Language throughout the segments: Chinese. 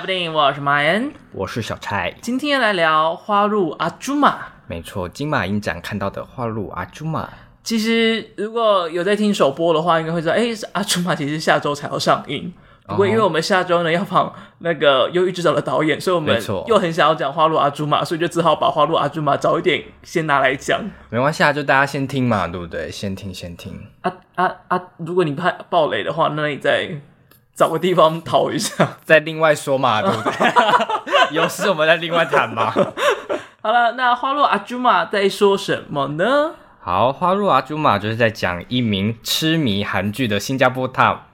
聊部电影，我是马恩，我是小柴。今天来聊《花路阿朱玛》。没错，金马影展看到的《花路阿朱玛》。其实如果有在听首播的话，应该会知道，哎，阿朱玛其实下周才要上映。不过因为我们下周呢要放那个《忧郁之岛》的导演，所以我们又很想要讲《花路阿朱玛》，所以就只好把《花路阿朱玛》早一点先拿来讲。没关系啊，就大家先听嘛，对不对？先听，先听。啊啊啊！如果你怕暴雷的话，那你再找个地方逃一下，再另外说嘛，对不对？有事我们再另外谈嘛。好了，那《花落阿朱玛》在说什么呢？好，《花落阿朱玛》就是在讲一名痴迷韩剧的新加坡大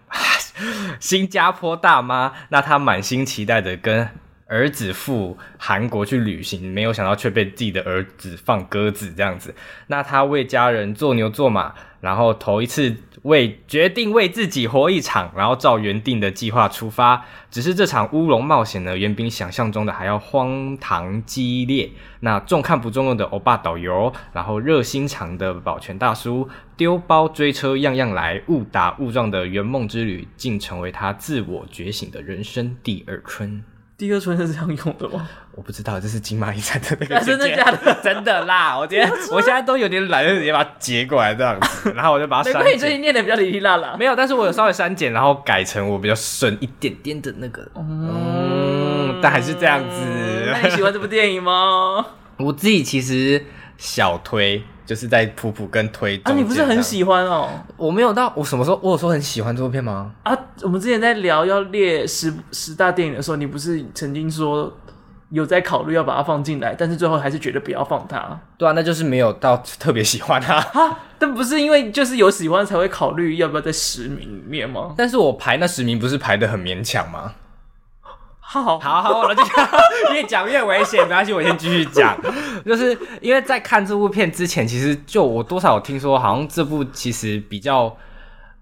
新加坡大妈，那她满心期待的跟儿子赴韩国去旅行，没有想到却被自己的儿子放鸽子这样子。那他为家人做牛做马，然后头一次。为决定为自己活一场，然后照原定的计划出发。只是这场乌龙冒险呢，远比想象中的还要荒唐激烈。那重看不重用的欧巴导游，然后热心肠的保全大叔，丢包追车样样来，误打误撞的圆梦之旅，竟成为他自我觉醒的人生第二春。第二春是这样用的吗？我不知道，这是金马影展的那个。真的假的？真的啦！我今天我现在都有点懒，就直接把它截过来这样子，然后我就把它删。没关系，你最近念的比较哩哩啦啦。没有，但是我有稍微删减，然后改成我比较顺一点点的那个。嗯，嗯，但还是这样子。那你喜欢这部电影吗？我自己其实小推。就是在普普跟推啊，你不是很喜欢哦？我没有到，我什么时候我有说很喜欢这部片吗？啊，我们之前在聊要列十十大电影的时候，你不是曾经说有在考虑要把它放进来，但是最后还是觉得不要放它。对啊，那就是没有到特别喜欢它啊。但不是因为就是有喜欢才会考虑要不要在十名里面吗？但是我排那十名不是排的很勉强吗？好好好好，我就越讲越危险，没关系，我先继续讲。就是因为在看这部片之前，其实就我多少有听说，好像这部其实比较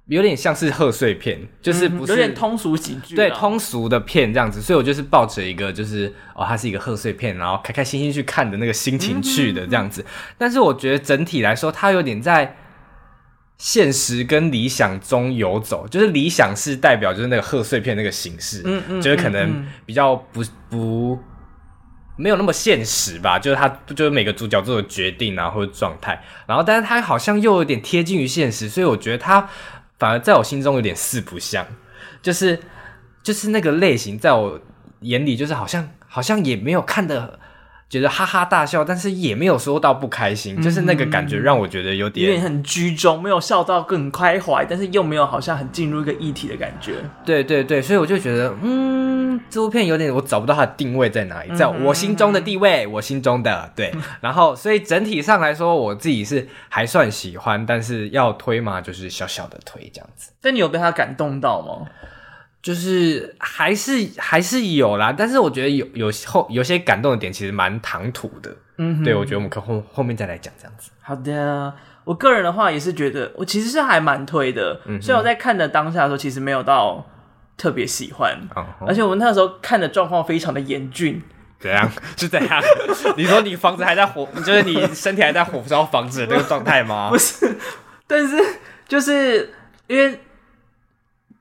有点像是贺岁片，就是不是、嗯、有点通俗喜剧，对通俗的片这样子。所以我就是抱着一个就是哦，它是一个贺岁片，然后开开心心去看的那个心情去的这样子。但是我觉得整体来说，它有点在。现实跟理想中游走，就是理想是代表就是那个贺岁片那个形式，嗯嗯，就是可能比较不不没有那么现实吧，就是他就是每个主角做的决定啊或者状态，然后但是他好像又有点贴近于现实，所以我觉得他反而在我心中有点四不像，就是就是那个类型在我眼里就是好像好像也没有看得。觉得哈哈大笑，但是也没有说到不开心，嗯、就是那个感觉让我觉得有点有点很居中，没有笑到更开怀，但是又没有好像很进入一个议题的感觉。对对对，所以我就觉得，嗯，这部片有点我找不到它的定位在哪里，在我心中的地位，嗯、我心中的对。然后，所以整体上来说，我自己是还算喜欢，但是要推嘛，就是小小的推这样子。但你有被他感动到吗？就是还是还是有啦，但是我觉得有有后有些感动的点其实蛮唐突的，嗯哼，对，我觉得我们可后后面再来讲这样子。好的，我个人的话也是觉得我其实是还蛮推的，嗯，所以我在看的当下的时候其实没有到特别喜欢，嗯，而且我们那时候看的状况非常的严峻，怎样？是怎样？你说你房子还在火，就是你身体还在火烧房子的那个状态吗？不是，但是就是因为。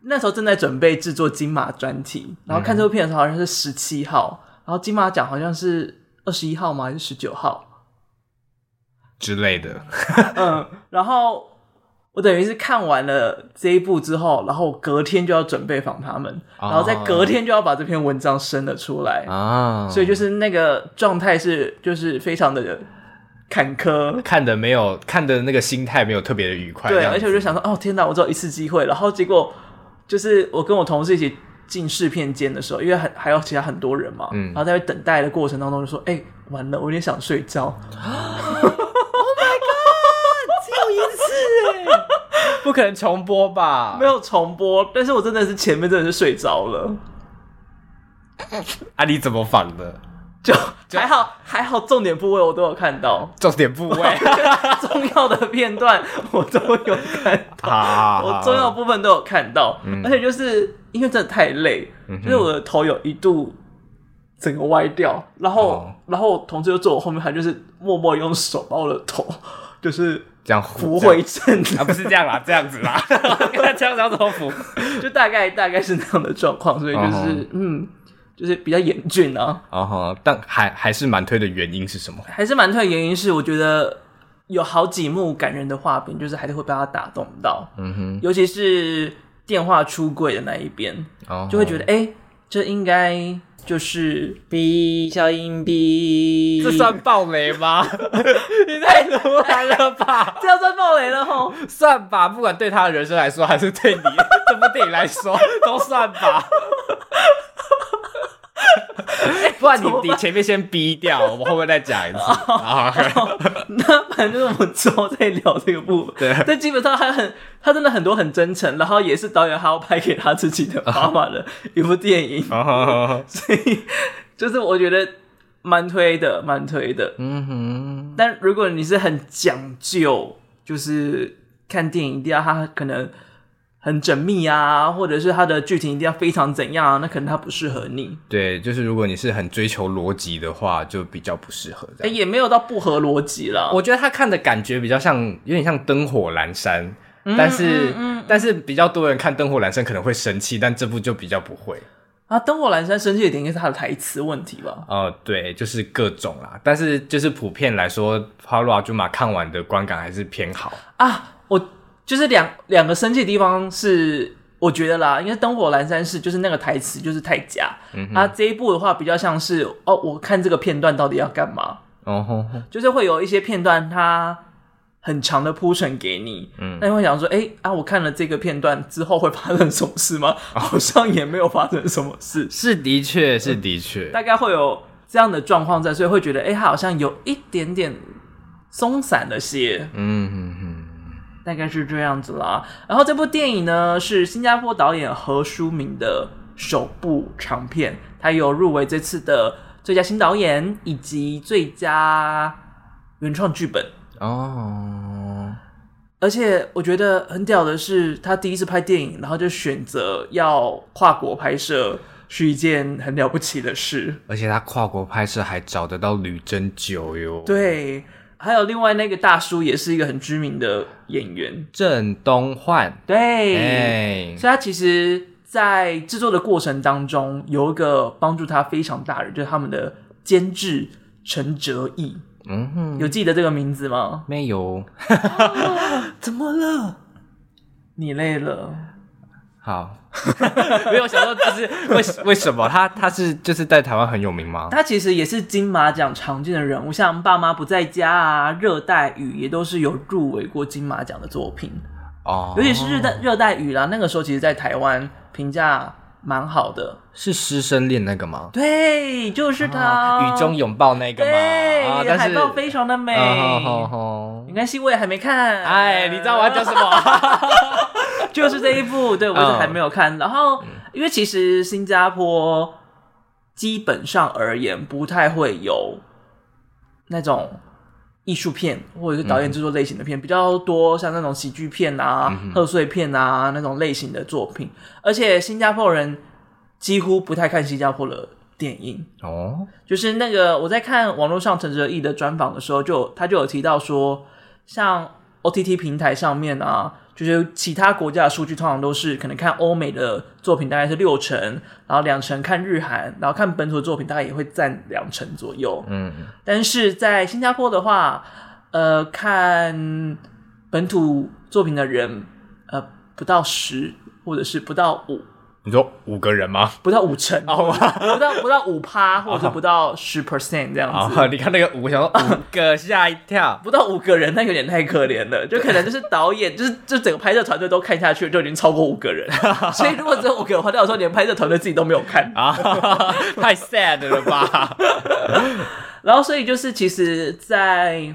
那时候正在准备制作金马专题，然后看这部片的时候好像是十七号，嗯、然后金马奖好像是二十一号吗？还是十九号之类的？嗯，然后我等于是看完了这一部之后，然后隔天就要准备访他们，然后在隔天就要把这篇文章生了出来啊，所以就是那个状态是就是非常的坎坷，看的没有看的那个心态没有特别的愉快，对，而且我就想说，哦天哪，我只有一次机会，然后结果。就是我跟我同事一起进试片间的时候，因为还还有其他很多人嘛，嗯，然后在等待的过程当中就说：“哎、欸，完了，我有点想睡觉。” Oh my god！只有一次哎，不可能重播吧？没有重播，但是我真的是前面真的是睡着了。啊，你怎么反的？就还好，还好，重点部位我都有看到。重点部位，重要的片段我都有看到，我重要的部分都有看到。而且就是因为真的太累，就是我的头有一度整个歪掉，然后，然后同事就坐我后面，他就是默默用手把我的头 就是这样扶回正。啊，不是这样啦，这样子啦，这样子要怎么扶？就大概大概是那样的状况，所以就是嗯。就是比较严峻啊。哦哈，但还还是蛮推的原因是什么？还是蛮推的原因是，我觉得有好几幕感人的画面，就是还是会被他打动到。嗯哼，尤其是电话出柜的那一边，哦，就会觉得哎、欸，这应该。就是 B 小音哔，这算暴雷吗？你太突然了吧？这要算暴雷了吼？算吧，不管对他的人生来说，还是对你 这部电影来说，都算吧。不然你你前面先逼掉，我们后面再讲一次。好，那反正我们之后再聊这个部分。对，但基本上他很，他真的很多很真诚，然后也是导演还要拍给他自己的妈妈的一部电影。所以就是我觉得蛮推的，蛮推的。嗯哼。但如果你是很讲究，就是看电影一定要他可能。很缜密啊，或者是它的剧情一定要非常怎样啊，那可能它不适合你。对，就是如果你是很追求逻辑的话，就比较不适合。哎、欸，也没有到不合逻辑了。我觉得他看的感觉比较像，有点像灯火阑珊，嗯、但是、嗯嗯、但是比较多人看灯火阑珊可能会生气，但这部就比较不会。啊，灯火阑珊生气的点应该是他的台词问题吧？哦、呃，对，就是各种啦。但是就是普遍来说，花路阿朱玛看完的观感还是偏好啊。我。就是两两个生气的地方是，我觉得啦，因为灯火阑珊是就是那个台词就是太假，嗯，啊这一部的话比较像是哦，我看这个片段到底要干嘛，哦吼吼，就是会有一些片段它很长的铺陈给你，嗯，那你会想说，哎、欸、啊，我看了这个片段之后会发生什么事吗？好像也没有发生什么事，是的确是的确、嗯，大概会有这样的状况在，所以会觉得，哎、欸，它好像有一点点松散了些，嗯哼哼。大概是这样子啦。然后这部电影呢，是新加坡导演何书明的首部长片，他有入围这次的最佳新导演以及最佳原创剧本哦。而且我觉得很屌的是，他第一次拍电影，然后就选择要跨国拍摄，是一件很了不起的事。而且他跨国拍摄还找得到吕珍九哟。对。还有另外那个大叔也是一个很知名的演员。郑东焕，对，欸、所以他其实，在制作的过程当中，有一个帮助他非常大的，就是他们的监制陈哲艺，嗯哼，有记得这个名字吗？没有，怎么了？你累了？好，没有想到就是为为什么他他是就是在台湾很有名吗？他其实也是金马奖常见的人物，像《爸妈不在家》啊，《热带雨》也都是有入围过金马奖的作品哦。尤其是《热带热带雨》啦，那个时候其实在台湾评价蛮好的。是师生恋那个吗？对，就是他，雨中拥抱那个吗？对，海报非常的美。哦没关系，我也还没看。哎，你知道我要讲什么？就是这一部，对，我是还没有看。然后，因为其实新加坡基本上而言不太会有那种艺术片或者是导演制作类型的片，比较多像那种喜剧片啊、贺岁片啊那种类型的作品。而且新加坡人。几乎不太看新加坡的电影哦，就是那个我在看网络上陈哲艺的专访的时候就，就他就有提到说，像 OTT 平台上面啊，就是其他国家的数据通常都是可能看欧美的作品大概是六成，然后两成看日韩，然后看本土的作品大概也会占两成左右。嗯，但是在新加坡的话，呃，看本土作品的人呃不到十，或者是不到五。你说五个人吗？不到五成，不到不到五趴，或者不到十 percent 这样子。你看那个五，想说五个吓一跳，不到五个人，那有点太可怜了。就可能就是导演，就是就整个拍摄团队都看下去，就已经超过五个人。所以如果只有五个人的话，那我说连拍摄团队自己都没有看啊，太 sad 了吧？然后所以就是，其实，在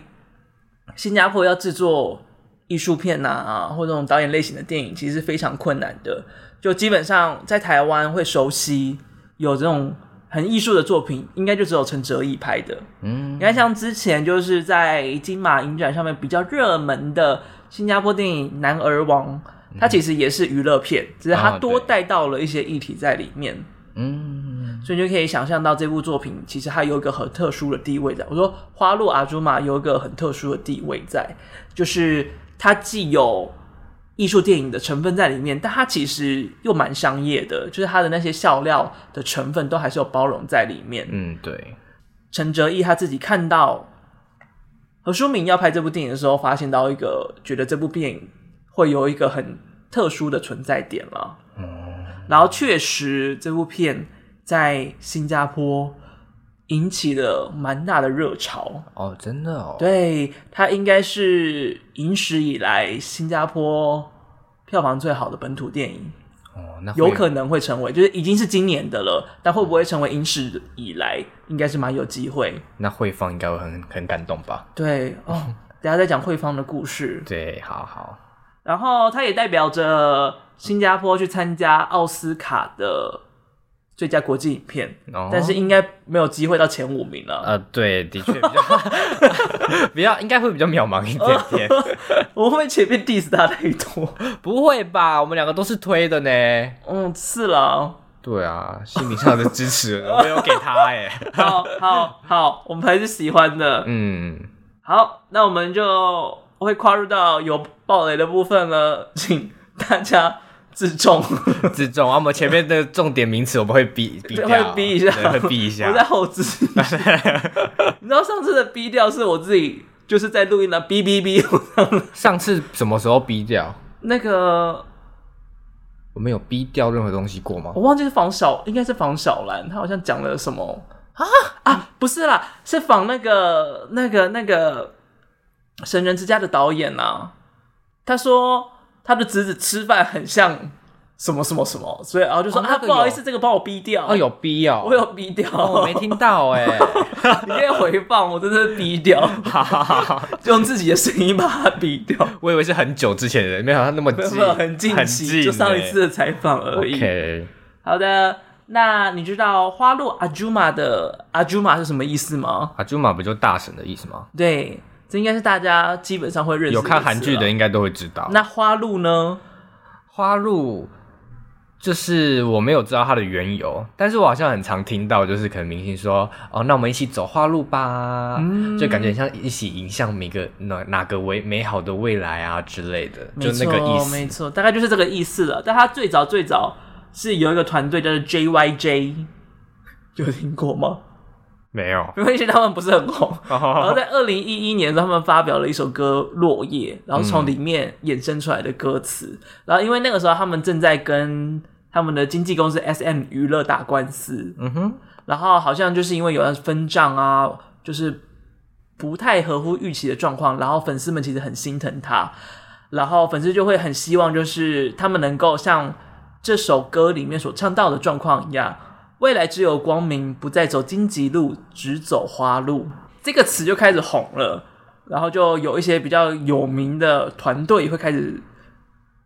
新加坡要制作艺术片啊，或者这种导演类型的电影，其实是非常困难的。就基本上在台湾会熟悉有这种很艺术的作品，应该就只有陈哲艺拍的。嗯，你看像之前就是在金马影展上面比较热门的新加坡电影《男儿王》，它其实也是娱乐片，只是它多带到了一些议题在里面。嗯，所以你就可以想象到这部作品其实它有一个很特殊的地位在。我说《花落阿朱玛》有一个很特殊的地位在，就是它既有。艺术电影的成分在里面，但它其实又蛮商业的，就是它的那些笑料的成分都还是有包容在里面。嗯，对。陈哲艺他自己看到何书敏要拍这部电影的时候，发现到一个觉得这部电影会有一个很特殊的存在点了。嗯，然后确实这部片在新加坡。引起了蛮大的热潮哦，真的哦，对，它应该是影史以来新加坡票房最好的本土电影哦，那有可能会成为，就是已经是今年的了，但会不会成为影史以来，应该是蛮有机会。那慧芳应该会很很感动吧？对哦，等下再讲慧芳的故事。对，好好。然后它也代表着新加坡去参加奥斯卡的。最佳国际影片，哦、但是应该没有机会到前五名了。呃，对，的确比较 比较应该会比较渺茫一点点。我会不会前面 diss 他太多？不会吧，我们两个都是推的呢。嗯，是啦。对啊，心理上的支持我没有给他哎。好好好，我们还是喜欢的。嗯，好，那我们就会跨入到有暴雷的部分了，请大家。自重，自重啊！我们前面的重点名词我们会逼逼掉，会逼一下，会逼一下。我在后置。你知道上次的逼掉是我自己，就是在录音的逼逼逼。上次什么时候逼掉？那个我没有逼掉任何东西过吗？我忘记是仿小，应该是仿小兰，他好像讲了什么啊啊？不是啦，是仿那个那个那个神人之家的导演啊。他说。他的侄子吃饭很像什么什么什么，所以然后就说、哦、啊，不好意思，这个帮我逼掉。哦，有逼哦，我有逼掉，我没听到哎，你可以回放，我真的是逼掉，就用自己的声音把它逼掉。我以为是很久之前的人，没想到那么近，很近期，就上一次的采访而已。好的，那你知道花落阿朱玛的阿朱玛是什么意思吗？阿朱玛不就大神的意思吗？对。这应该是大家基本上会认识，有看韩剧的应该都会知道。那花路呢？花路就是我没有知道它的缘由，但是我好像很常听到，就是可能明星说：“哦，那我们一起走花路吧。嗯”就感觉像一起迎向每个哪哪个为美好的未来啊之类的，就那个意思。没错，大概就是这个意思了。但他最早最早是有一个团队叫做 JYJ，有听过吗？没有，因为他们不是很红。然后在二零一一年，他们发表了一首歌《落叶》，然后从里面衍生出来的歌词。嗯、然后因为那个时候他们正在跟他们的经纪公司 SM 娱乐打官司，嗯哼。然后好像就是因为有人分账啊，就是不太合乎预期的状况。然后粉丝们其实很心疼他，然后粉丝就会很希望，就是他们能够像这首歌里面所唱到的状况一样。未来只有光明，不再走荆棘路，只走花路。这个词就开始红了，然后就有一些比较有名的团队会开始，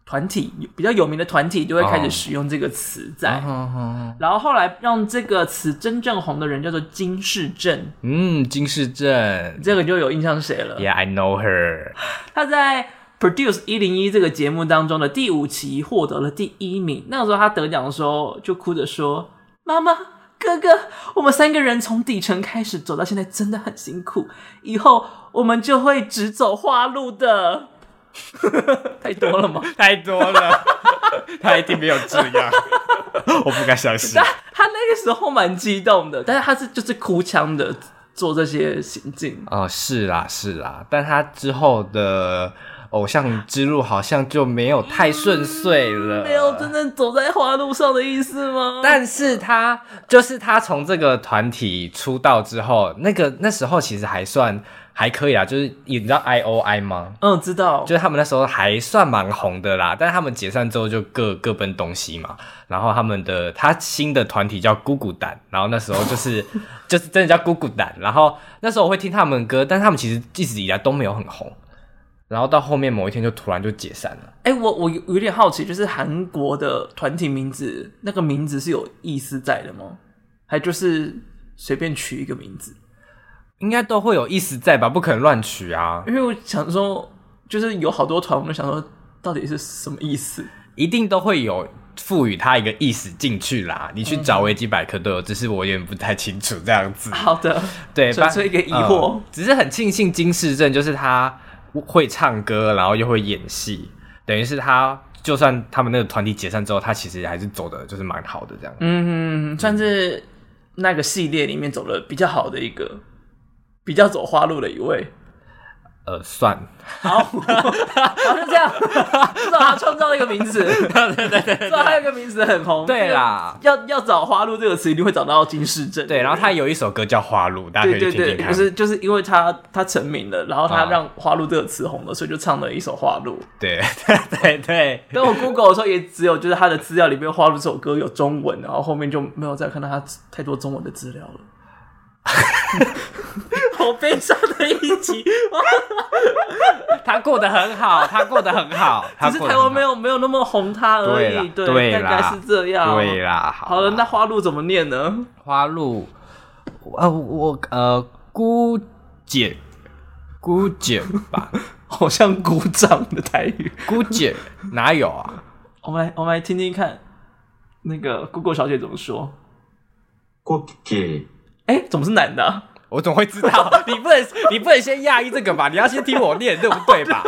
团体比较有名的团体就会开始使用这个词在。Oh. 然后后来让这个词真正红的人叫做金世正。嗯，金世正，这个就有印象是谁了？Yeah, I know her。他在 Produce 一零一这个节目当中的第五期获得了第一名。那个时候他得奖的时候就哭着说。妈妈、哥哥，我们三个人从底层开始走到现在，真的很辛苦。以后我们就会只走花路的。太多了吗？太多了，他一定没有这样，我不敢相信。他他那个时候蛮激动的，但是他是就是哭腔的做这些行径。哦，是啦是啦，但他之后的。偶像之路好像就没有太顺遂了，没有真正走在花路上的意思吗？但是他就是他从这个团体出道之后，那个那时候其实还算还可以啊，就是你知道 I O I 吗？嗯，知道，就是他们那时候还算蛮红的啦。但是他们解散之后就各各奔东西嘛。然后他们的他新的团体叫姑姑胆，然后那时候就是 就是真的叫姑姑胆。然后那时候我会听他们歌，但是他们其实一直以来都没有很红。然后到后面某一天就突然就解散了。哎，我我有点好奇，就是韩国的团体名字，那个名字是有意思在的吗？还就是随便取一个名字，应该都会有意思在吧？不可能乱取啊！因为我想说，就是有好多团，我们想说到底是什么意思？一定都会有赋予它一个意思进去啦。你去找维基百科都有，只是我有点不太清楚这样子。好的，对，纯粹一个疑惑。呃，只是很庆幸金世正就是他。会唱歌，然后又会演戏，等于是他就算他们那个团体解散之后，他其实还是走的就是蛮好的这样。嗯，算是那个系列里面走的比较好的一个，比较走花路的一位。呃，算。好，好，就这样，至少他创造了一个名词，对 对对，至少他有一个名词很红，对啦，要要找花路这个词，一定会找到金世正，对，然后他有一首歌叫花路，大家可以听听看，就是就是因为他他成名了，然后他让花路这个词红了，所以就唱了一首花路，对对对。对，等我 Google 的时候也只有就是他的资料里面花路这首歌有中文，然后后面就没有再看到他太多中文的资料了。好悲伤的一集，他过得很好，他过得很好，只是台湾没有没有那么红他而已，对，对，大概是这样，对啦，好了，那花露怎么念呢？花露，呃，我呃，姑姐，姑姐吧，好像鼓掌的台语，姑姐哪有啊？我们来我们来听听看，那个 Google 小姐怎么说？姑姐。哎、欸，怎么是男的、啊？我怎么会知道？你不能，你不能先讶异这个吧？你要先听我念，对不对吧？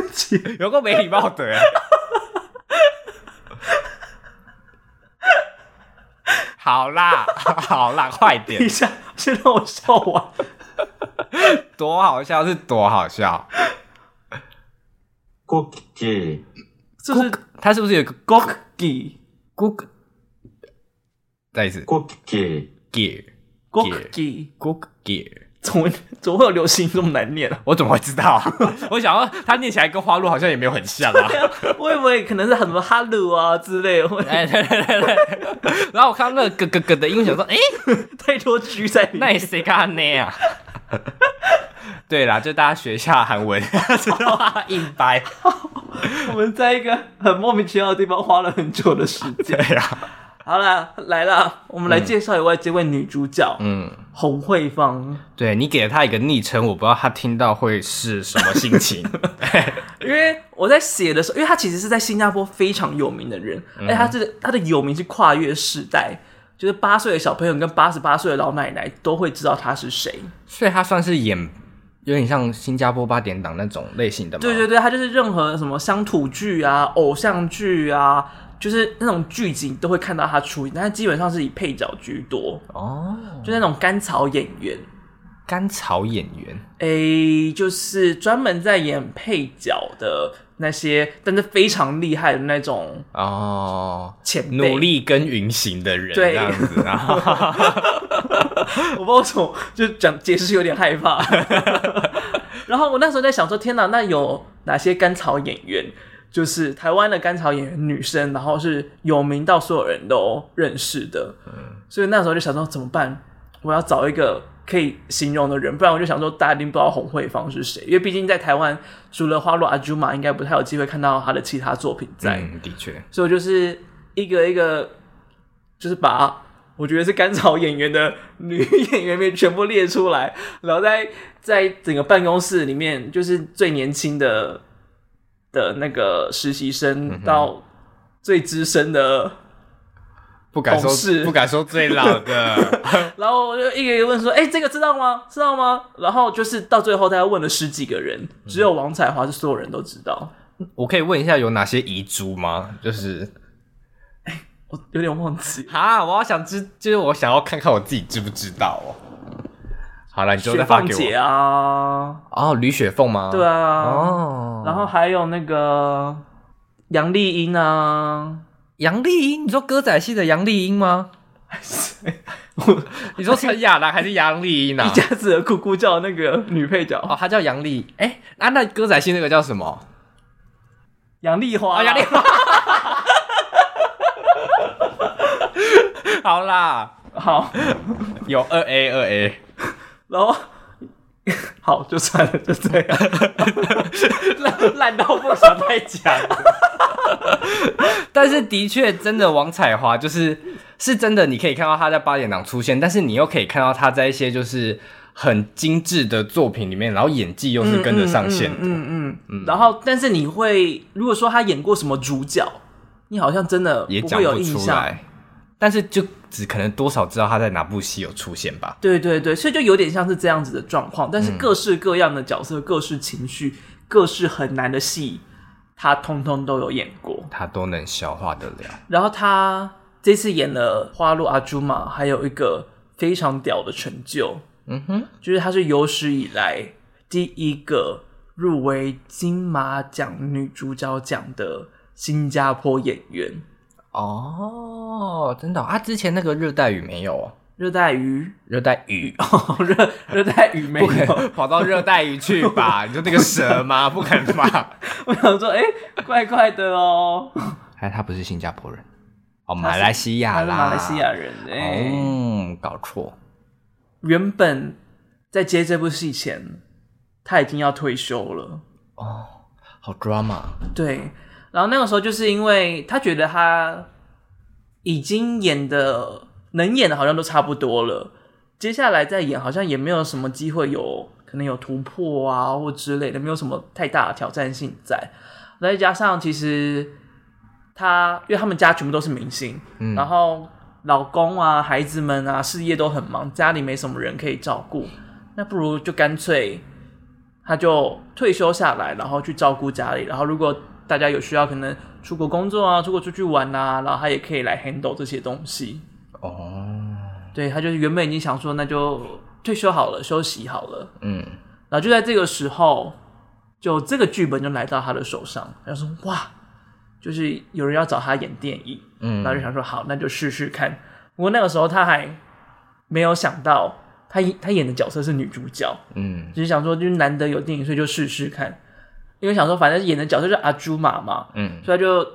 有个没礼貌的。好啦，好啦，快点！等一下，先让我笑完。多好笑是多好笑。Cookie，是不是？他是不是有个 Cookie？Cook？再一次 Cookie，Gear。Cookie，Cookie，怎么怎么会有流行这么难念啊？我怎么会知道啊？我想说，他念起来跟花露好像也没有很像啊。我以为可能是很多哈鲁啊之类的。哎，对对对对。然后我看到那个咯咯咯的音，想说，哎，太多 G 在里面，那也谁敢念啊？对啦，就大家学一下韩文，知道吗？硬掰。我们在一个很莫名其妙的地方花了很久的时间呀。好了，来了，我们来介绍一位这位女主角，嗯，洪慧芳。对，你给了她一个昵称，我不知道她听到会是什么心情。因为我在写的时候，因为她其实是在新加坡非常有名的人，而且她这个她的有名是跨越世代，就是八岁的小朋友跟八十八岁的老奶奶都会知道她是谁。所以她算是演有点像新加坡八点档那种类型的嘛？对对对，她就是任何什么乡土剧啊、偶像剧啊。就是那种剧集都会看到他出演，但是基本上是以配角居多哦，就那种甘草演员。甘草演员，诶、欸，就是专门在演配角的那些，但是非常厉害的那种哦，前，努力耕耘型的人，对这样子啊。我不知道为什么，就讲解释有点害怕。然后我那时候在想说，天哪，那有哪些甘草演员？就是台湾的甘草演员女生，然后是有名到所有人都认识的，嗯，所以那时候就想说怎么办？我要找一个可以形容的人，不然我就想说大家一定不知道洪慧芳是谁，因为毕竟在台湾除了花落阿朱玛，应该不太有机会看到她的其他作品在。嗯，的确，所以我就是一个一个，就是把我觉得是甘草演员的女演员们全部列出来，然后在在整个办公室里面，就是最年轻的。的那个实习生到最资深的，不敢说不敢说最老的，然后我就一个一个问说：“哎、欸，这个知道吗？知道吗？”然后就是到最后，大家问了十几个人，只有王彩华是所有人都知道。我可以问一下有哪些遗珠吗？就是，我有点忘记啊！我好想知，就是我想要看看我自己知不知道哦。好了，你就再发给我。雪凤姐啊，哦，吕雪凤吗？对啊，哦，然后还有那个杨丽英啊，杨丽英，你说歌仔戏的杨丽英吗？你说陈亚兰还是杨丽英啊？一家子的咕咕叫那个女配角哦，她叫杨丽。哎，啊，那歌仔戏那个叫什么？杨丽花，杨丽花。好啦，好，有二 A 二 A。然后好，就算了，就这样，烂烂到不想再讲。但是的确，真的王彩华就是是真的，你可以看到他在八点档出现，但是你又可以看到他在一些就是很精致的作品里面，然后演技又是跟得上线的。嗯嗯，嗯，嗯，嗯。然后，但是你会如果说他演过什么主角，你好像真的不会有印象。也讲不出来。但是就只可能多少知道他在哪部戏有出现吧。对对对，所以就有点像是这样子的状况。但是各式各样的角色、嗯、各式情绪、各式很难的戏，他通通都有演过，他都能消化得了。然后他这次演了《花路阿朱玛》，还有一个非常屌的成就，嗯哼，就是他是有史以来第一个入围金马奖女主角奖的新加坡演员。哦，真的、哦、啊！之前那个热带雨没有哦，热带鱼，热带雨哦，热热带雨没有，跑到热带鱼去吧？你说那个蛇吗？不可能吧？我想说，哎、欸，怪怪的哦。哎，他不是新加坡人，哦，马来西亚啦，马来西亚人。哎、欸，嗯，搞错。原本在接这部戏前，他已经要退休了。哦，好 drama。对。然后那个时候，就是因为他觉得他已经演的能演的，好像都差不多了。接下来再演，好像也没有什么机会有可能有突破啊，或之类的，没有什么太大的挑战性在。再加上其实他，因为他们家全部都是明星，嗯，然后老公啊、孩子们啊，事业都很忙，家里没什么人可以照顾，那不如就干脆他就退休下来，然后去照顾家里。然后如果大家有需要，可能出国工作啊，出国出去玩啊，然后他也可以来 handle 这些东西。哦、oh.，对，他就是原本已经想说，那就退休好了，休息好了。嗯，然后就在这个时候，就这个剧本就来到他的手上，他说：“哇，就是有人要找他演电影。”嗯，然后就想说：“好，那就试试看。”不过那个时候他还没有想到他，演他演的角色是女主角。嗯，只是想说，就是难得有电影，所以就试试看。因为想说，反正演的角色是阿朱玛嘛，嗯，所以他就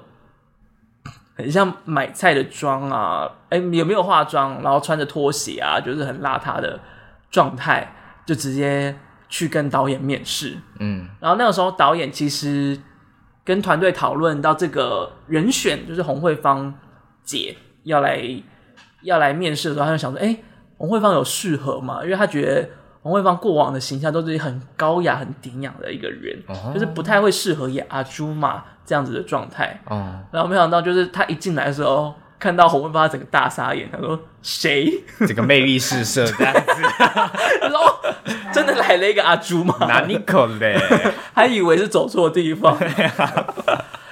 很像买菜的妆啊，哎，也没有化妆，然后穿着拖鞋啊，就是很邋遢的状态，就直接去跟导演面试，嗯，然后那个时候导演其实跟团队讨论到这个人选，就是洪慧芳姐要来要来面试的时候，他就想说，哎，洪慧芳有适合吗？因为他觉得。洪慧芳过往的形象都是很高雅、很典雅的一个人，oh. 就是不太会适合演阿朱嘛这样子的状态。Oh. 然后没想到，就是他一进来的时候，看到洪慧芳，整个大傻眼。他说：“谁？” 这个魅力四射这样子。然后：“真的来了一个阿朱玛？哪里可嘞？还以为是走错地方。”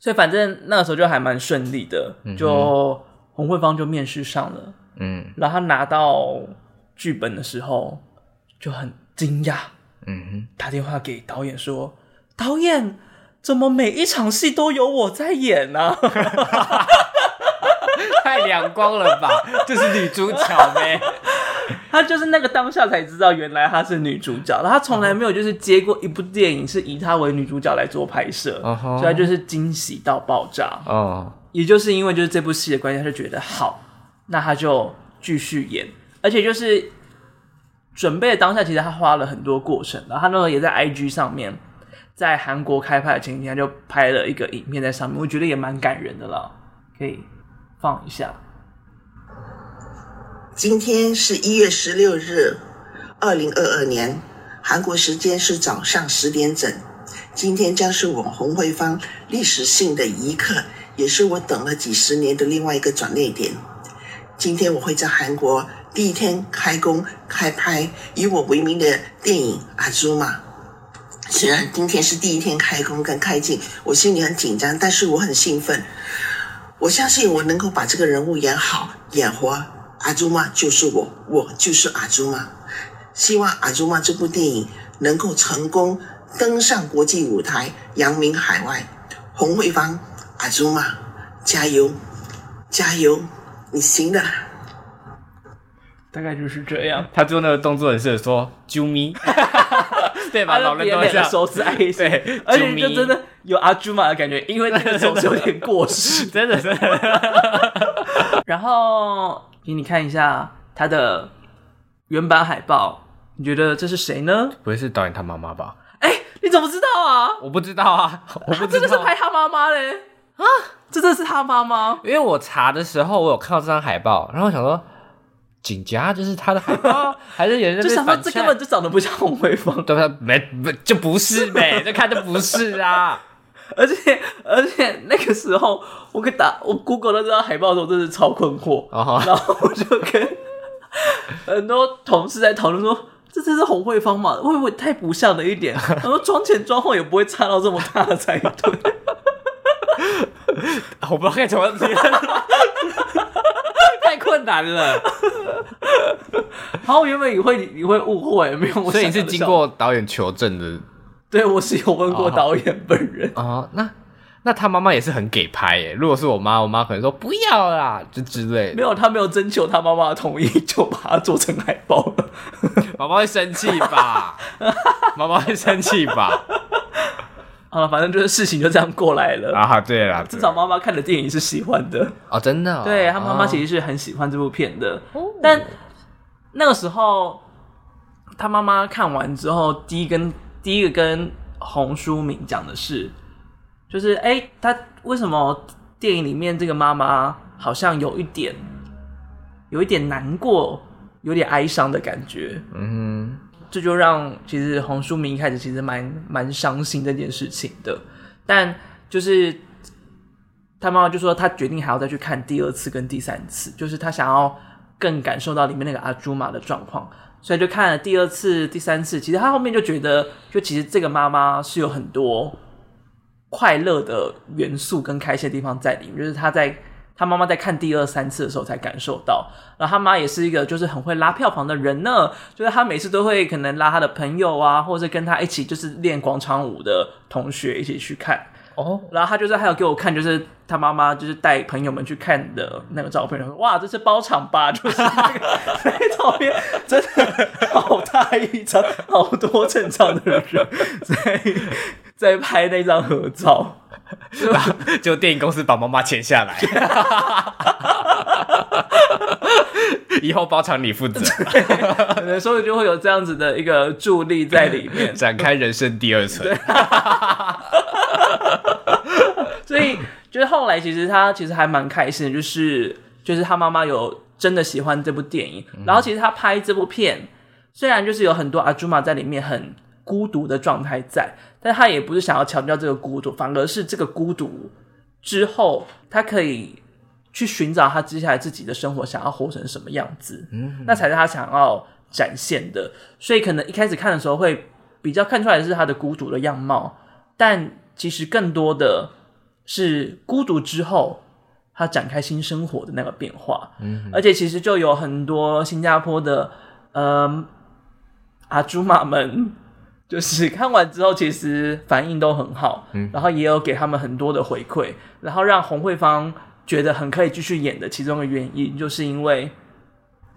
所以反正那个时候就还蛮顺利的，就洪慧芳就面试上了。嗯，然后他拿到剧本的时候。就很惊讶，嗯哼，打电话给导演说：“导演，怎么每一场戏都有我在演呢？太阳光了吧，就是女主角呗。”她就是那个当下才知道，原来她是女主角。她从来没有就是接过一部电影是以她为女主角来做拍摄，uh -huh. 所以他就是惊喜到爆炸。哦、uh 也就是因为就是这部戏的关系，他就觉得好，那他就继续演，而且就是。准备的当下，其实他花了很多过程，然后他那个也在 IG 上面，在韩国开拍的前几天就拍了一个影片在上面，我觉得也蛮感人的啦，可以放一下。今天是一月十六日，二零二二年，韩国时间是早上十点整。今天将是我洪慧芳历史性的一刻，也是我等了几十年的另外一个转捩点。今天我会在韩国。第一天开工开拍以我为名的电影《阿朱玛》，虽然今天是第一天开工跟开镜，我心里很紧张，但是我很兴奋。我相信我能够把这个人物演好演活。阿朱玛就是我，我就是阿朱玛。希望《阿朱玛》这部电影能够成功登上国际舞台，扬名海外。洪慧芳，阿朱玛，加油，加油，你行的。大概就是这样。他做那个动作很适合说“啾咪 ”，对吧？老人都这样。手指爱心，对，而且就真的有阿朱玛的感觉，因为那个手指有点过时，真的真的。然后给你看一下他的原版海报，你觉得这是谁呢？不会是导演他妈妈吧？哎，你怎么知道啊？我不知道啊，我不知道。这个是拍他妈妈嘞？啊，这真的是他妈妈？因为我查的时候，我有看到这张海报，然后我想说。景家就是他的海报，还是演员？就想说这根本就长得不像红慧芳，对 不对？没不就不是呗？这看就不是啊！而且而且那个时候，我给打我 Google 了这张海报的时候，真是超困惑。Uh -huh. 然后我就跟很多同事在讨论说，这真是红慧芳嘛？会不会太不像了一点？然后妆前妆后也不会差到这么大才对。我不知道该怎么接，太困难了。然后原本你会你会误会，没有。所以你是经过导演求证的？对，我是有问过导演本人。哦，哦，那那他妈妈也是很给拍耶。如果是我妈，我妈可能说不要啦，就之类的。没有，他没有征求他妈妈的同意，就把它做成海报了。妈妈会生气吧？妈妈会生气吧？好了，反正就是事情就这样过来了啊。对了，至少妈妈看的电影是喜欢的哦，真的、哦。对，他妈妈其实是很喜欢这部片的，哦、但那个时候他妈妈看完之后，第一跟第一个跟洪书敏讲的是，就是哎、欸，他为什么电影里面这个妈妈好像有一点有一点难过，有点哀伤的感觉？嗯哼。这就让其实洪淑明一开始其实蛮蛮伤心这件事情的，但就是他妈妈就说他决定还要再去看第二次跟第三次，就是他想要更感受到里面那个阿朱玛的状况，所以就看了第二次、第三次。其实他后面就觉得，就其实这个妈妈是有很多快乐的元素跟开心的地方在里面，就是他在。他妈妈在看第二三次的时候才感受到，然后他妈也是一个就是很会拉票房的人呢，就是他每次都会可能拉他的朋友啊，或者跟他一起就是练广场舞的同学一起去看。哦，然后他就是还有给我看，就是他妈妈就是带朋友们去看的那个照片，说哇，这是包场吧？就是那个那个照片真的好大一张，好多正常的人。在在拍那张合照。就电影公司把妈妈签下来，以后包场你负责，所以就会有这样子的一个助力在里面，展开人生第二层。所以就是后来其实他其实还蛮开心的，就是就是他妈妈有真的喜欢这部电影，然后其实他拍这部片，虽然就是有很多阿朱玛在里面很孤独的状态在。但他也不是想要强调这个孤独，反而是这个孤独之后，他可以去寻找他接下来自己的生活，想要活成什么样子，嗯，那才是他想要展现的。所以可能一开始看的时候会比较看出来的是他的孤独的样貌，但其实更多的是孤独之后他展开新生活的那个变化。嗯，而且其实就有很多新加坡的呃阿朱玛们。就是看完之后，其实反应都很好，嗯，然后也有给他们很多的回馈，然后让洪慧芳觉得很可以继续演的其中的原因，就是因为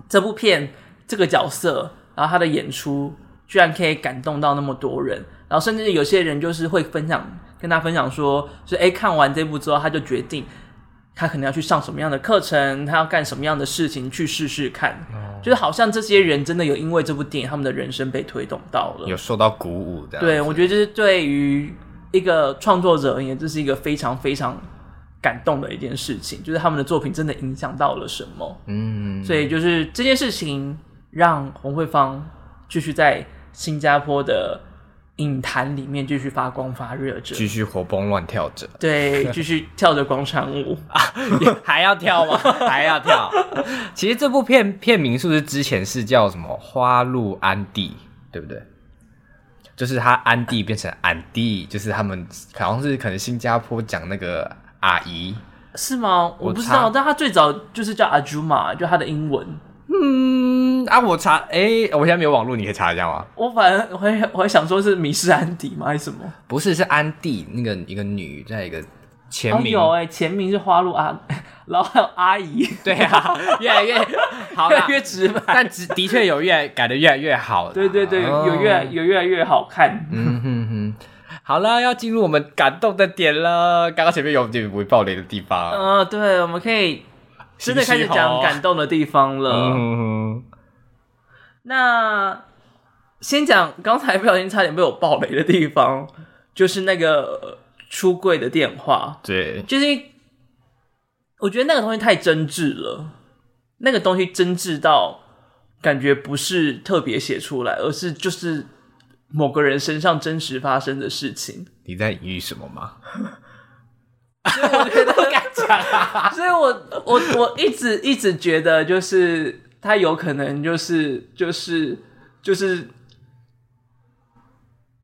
这部片这个角色，然后他的演出居然可以感动到那么多人，然后甚至有些人就是会分享，跟他分享说，是哎，看完这部之后，他就决定。他可能要去上什么样的课程，他要干什么样的事情，去试试看。哦、就是好像这些人真的有因为这部电影，他们的人生被推动到了，有受到鼓舞的。对，我觉得这是对于一个创作者而言，这是一个非常非常感动的一件事情。就是他们的作品真的影响到了什么。嗯，所以就是这件事情让洪慧芳继续在新加坡的。影坛里面继续发光发热着，继续活蹦乱跳着，对，继续跳着广场舞啊，还要跳吗？还要跳？其实这部片片名是不是之前是叫什么《花路安蒂》，对不对？就是他安蒂变成安蒂，就是他们好像是可能新加坡讲那个阿姨是吗？我不知道，但他最早就是叫阿朱玛，就他的英文。嗯啊，我查，哎、欸，我现在没有网络，你可以查一下吗？我反正我还我还想说是迷失安迪吗？还是什么？不是，是安迪，那个一个女，在一个前名、哦、有哎、欸，前名是花路阿，然后还有阿姨，对啊，越来越好，越来越直白，但直的确有越改的越来越好，对对对，哦、有越来有越来越好看。嗯哼哼，好了，要进入我们感动的点了。刚刚前面有点不会爆雷的地方，嗯、呃，对，我们可以。真的开始讲感动的地方了。那先讲刚才不小心差点被我爆雷的地方，就是那个出柜的电话。对，就是我觉得那个东西太真挚了，那个东西真挚到感觉不是特别写出来，而是就是某个人身上真实发生的事情。你在隐喻什么吗？所以我觉得讲，所以我我我一直一直觉得，就是他有可能就是就是就是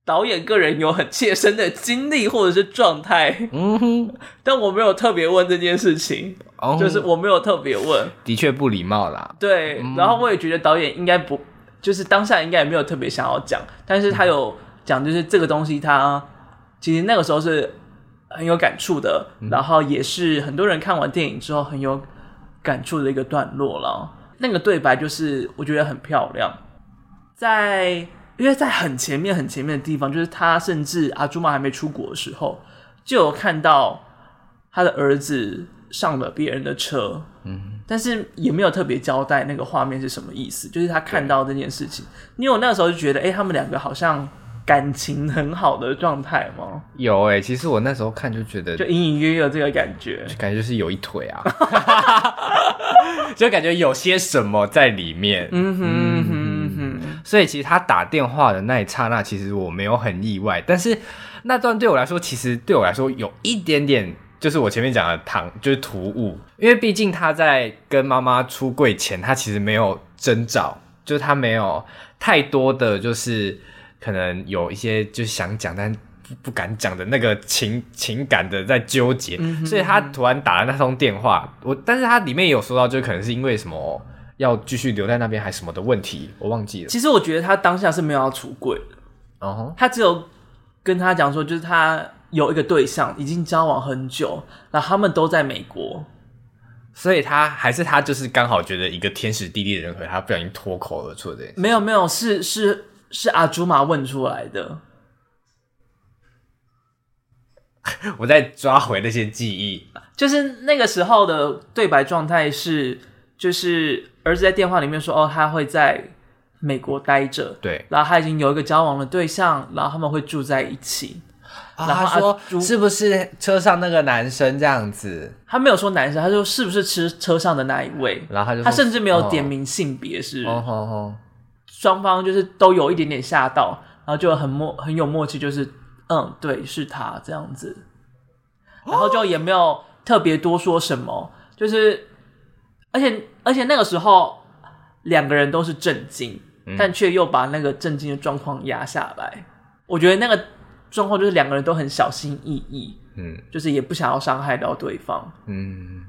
导演个人有很切身的经历或者是状态，嗯哼，但我没有特别问这件事情，哦、就是我没有特别问，的确不礼貌啦。对，然后我也觉得导演应该不，就是当下应该也没有特别想要讲，但是他有讲，就是这个东西他其实那个时候是很有感触的，然后也是很多人看完电影之后很有感触的一个段落了。那个对白就是我觉得很漂亮，在因为在很前面很前面的地方，就是他甚至阿朱玛还没出国的时候，就有看到他的儿子上了别人的车，嗯，但是也没有特别交代那个画面是什么意思，就是他看到这件事情，因为我那个时候就觉得，哎、欸，他们两个好像感情很好的状态吗？有哎、欸，其实我那时候看就觉得，就隐隐约约有这个感觉，感觉就是有一腿啊。就感觉有些什么在里面，嗯哼嗯哼哼，所以其实他打电话的那一刹那，其实我没有很意外，但是那段对我来说，其实对我来说有一点点，就是我前面讲的唐，就是突兀，因为毕竟他在跟妈妈出柜前，他其实没有征兆，就是他没有太多的就是可能有一些就是想讲，但。不敢讲的那个情情感的在纠结，嗯、哼哼，所以他突然打了那通电话，我但是他里面也有说到，就可能是因为什么要继续留在那边，还是什么的问题，我忘记了。其实我觉得他当下是没有要出柜的，哦、uh，huh. 他只有跟他讲说，就是他有一个对象，已经交往很久，然后他们都在美国，所以他还是他就是刚好觉得一个天时地利人和，他不小心脱口而出的。没有没有，是是是阿朱玛问出来的。我在抓回那些记忆，就是那个时候的对白状态是，就是儿子在电话里面说，哦，他会在美国待着，对，然后他已经有一个交往的对象，然后他们会住在一起。啊、然后他说，是不是车上那个男生这样子？他没有说男生，他说是不是吃车上的那一位？然后他就他甚至没有点名性别，是哦哦哦，双方就是都有一点点吓到，然后就很默很有默契，就是。嗯，对，是他这样子，然后就也没有特别多说什么，就是，而且而且那个时候两个人都是震惊，嗯、但却又把那个震惊的状况压下来。我觉得那个状况就是两个人都很小心翼翼，嗯，就是也不想要伤害到对方。嗯，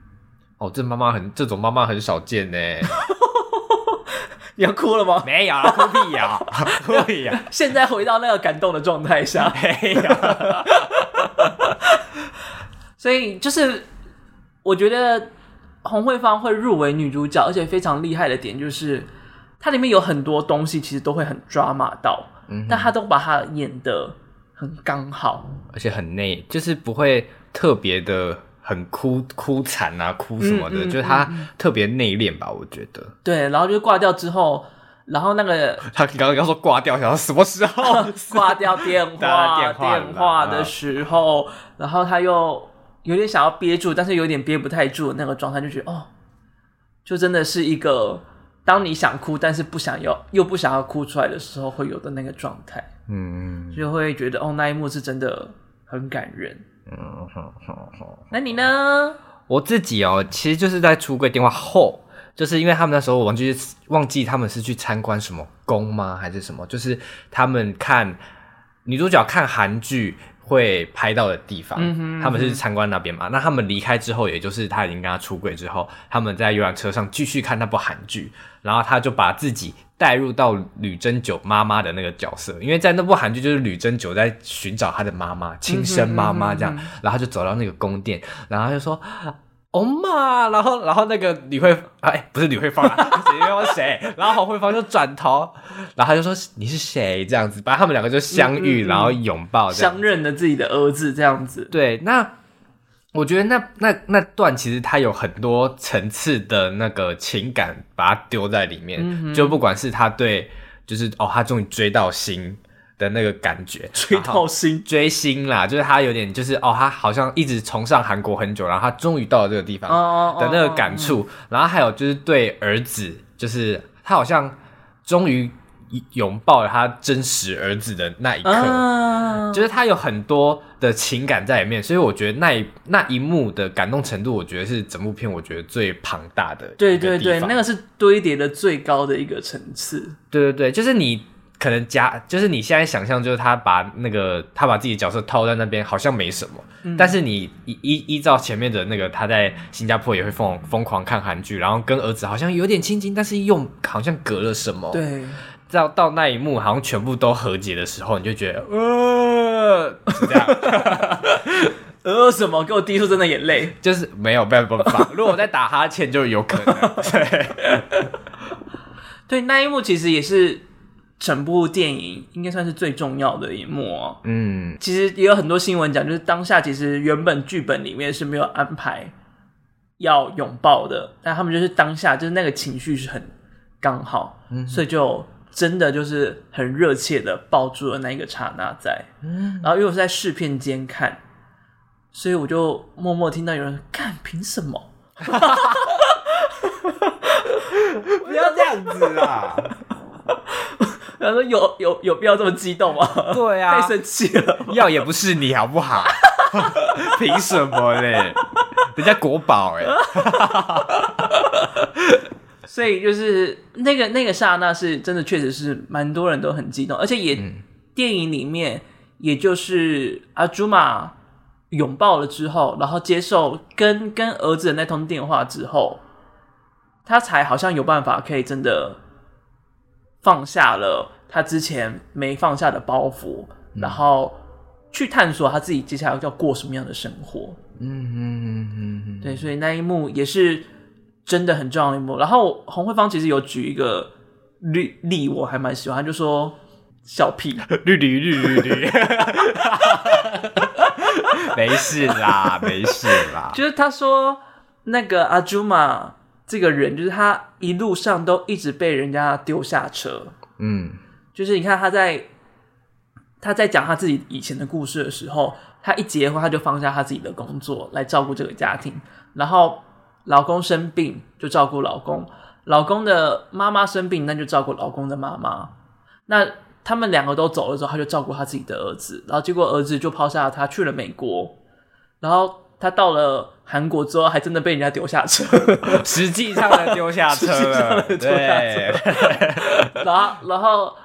哦，这妈妈很这种妈妈很少见呢。你要哭了吗？没有，哭屁呀，哭屁呀！现在回到那个感动的状态下，没有。所以就是，我觉得洪慧芳会入围女主角，而且非常厉害的点就是，它里面有很多东西其实都会很抓马到，嗯、但她都把它演得很刚好，而且很内，就是不会特别的。很哭哭惨啊，哭什么的，嗯嗯、就是他特别内敛吧，我觉得。对，然后就挂掉之后，然后那个 他刚刚刚说挂掉，想到什么时候 挂掉电话电话，电话的时候，嗯、然后他又有点想要憋住，但是有点憋不太住那个状态，就觉得哦，就真的是一个当你想哭，但是不想要又不想要哭出来的时候会有的那个状态。嗯，就会觉得哦，那一幕是真的很感人。嗯，哼哼哼。那你呢？我自己哦，其实就是在出柜电话后，就是因为他们那时候我忘记忘记他们是去参观什么宫吗，还是什么？就是他们看女主角看韩剧会拍到的地方，他们是参观那边嘛。那他们离开之后，也就是他已经跟他出轨之后，他们在游览车上继续看那部韩剧，然后他就把自己。带入到吕珍九妈妈的那个角色，因为在那部韩剧就是吕珍九在寻找他的妈妈，亲生妈妈这样，然后他就走到那个宫殿，然后他就说：“哦嘛！”然后，然后那个李慧，哎，不是李慧芳，谁要谁？然后侯慧芳就转头，然后他就说：“你是谁？”这样子，把他们两个就相遇，然后拥抱，相认了自己的儿子这样子。对，那。我觉得那那那段其实他有很多层次的那个情感，把它丢在里面。就不管是他对，就是哦，他终于追到星的那个感觉，追到星，追星啦，就是他有点就是哦，他好像一直崇尚韩国很久，然后他终于到了这个地方的那个感触。哦哦哦哦，然后还有就是对儿子，就是他好像终于拥抱了他真实儿子的那一刻，啊、就是他有很多的情感在里面，所以我觉得那一那一幕的感动程度，我觉得是整部片我觉得最庞大的。对对对，那个是堆叠的最高的一个层次。对对对，就是你可能加，就是你现在想象，就是他把那个他把自己的角色套在那边，好像没什么，嗯、但是你依依依照前面的那个，他在新加坡也会疯疯狂看韩剧，然后跟儿子好像有点亲近，但是又好像隔了什么。对。到到那一幕，好像全部都和解的时候，你就觉得，呃，是这样，呃，什么？给我滴出真的眼泪，就是没有办法。如果我在打哈欠，就有可能。对，对，那一幕其实也是整部电影应该算是最重要的一幕哦。嗯，其实也有很多新闻讲，就是当下其实原本剧本里面是没有安排要拥抱的，但他们就是当下就是那个情绪是很刚好，嗯，所以就。真的就是很热切的抱住了那一个刹那在，嗯，然后因为我是在试片间看，所以我就默默听到有人看，凭什么？不要这样子啦！然后说有有有必要这么激动吗？对啊，太生气了，要也不是你好不好？凭什么嘞？人家国宝哎。所以就是那个那个刹那是真的，确实是蛮多人都很激动，而且也、嗯、电影里面，也就是阿朱玛拥抱了之后，然后接受跟跟儿子的那通电话之后，他才好像有办法可以真的放下了他之前没放下的包袱，嗯、然后去探索他自己接下来要过什么样的生活。嗯嗯嗯嗯嗯，对，所以那一幕也是。真的很重要的一幕，然后洪慧芳其实有举一个例例，我还蛮喜欢，就说小屁 绿驴绿驴绿，没事啦，没事啦。就是他说那个阿朱玛这个人，就是他一路上都一直被人家丢下车。嗯，就是你看他在他在讲他自己以前的故事的时候，他一结婚他就放下他自己的工作来照顾这个家庭，然后。老公生病就照顾老公，老公的妈妈生病那就照顾老公的妈妈。那他们两个都走了之后，他就照顾他自己的儿子。然后结果儿子就抛下了他去了美国，然后他到了韩国之后，还真的被人家丢下车，实际上的丢下车了，丢下车。然后，然后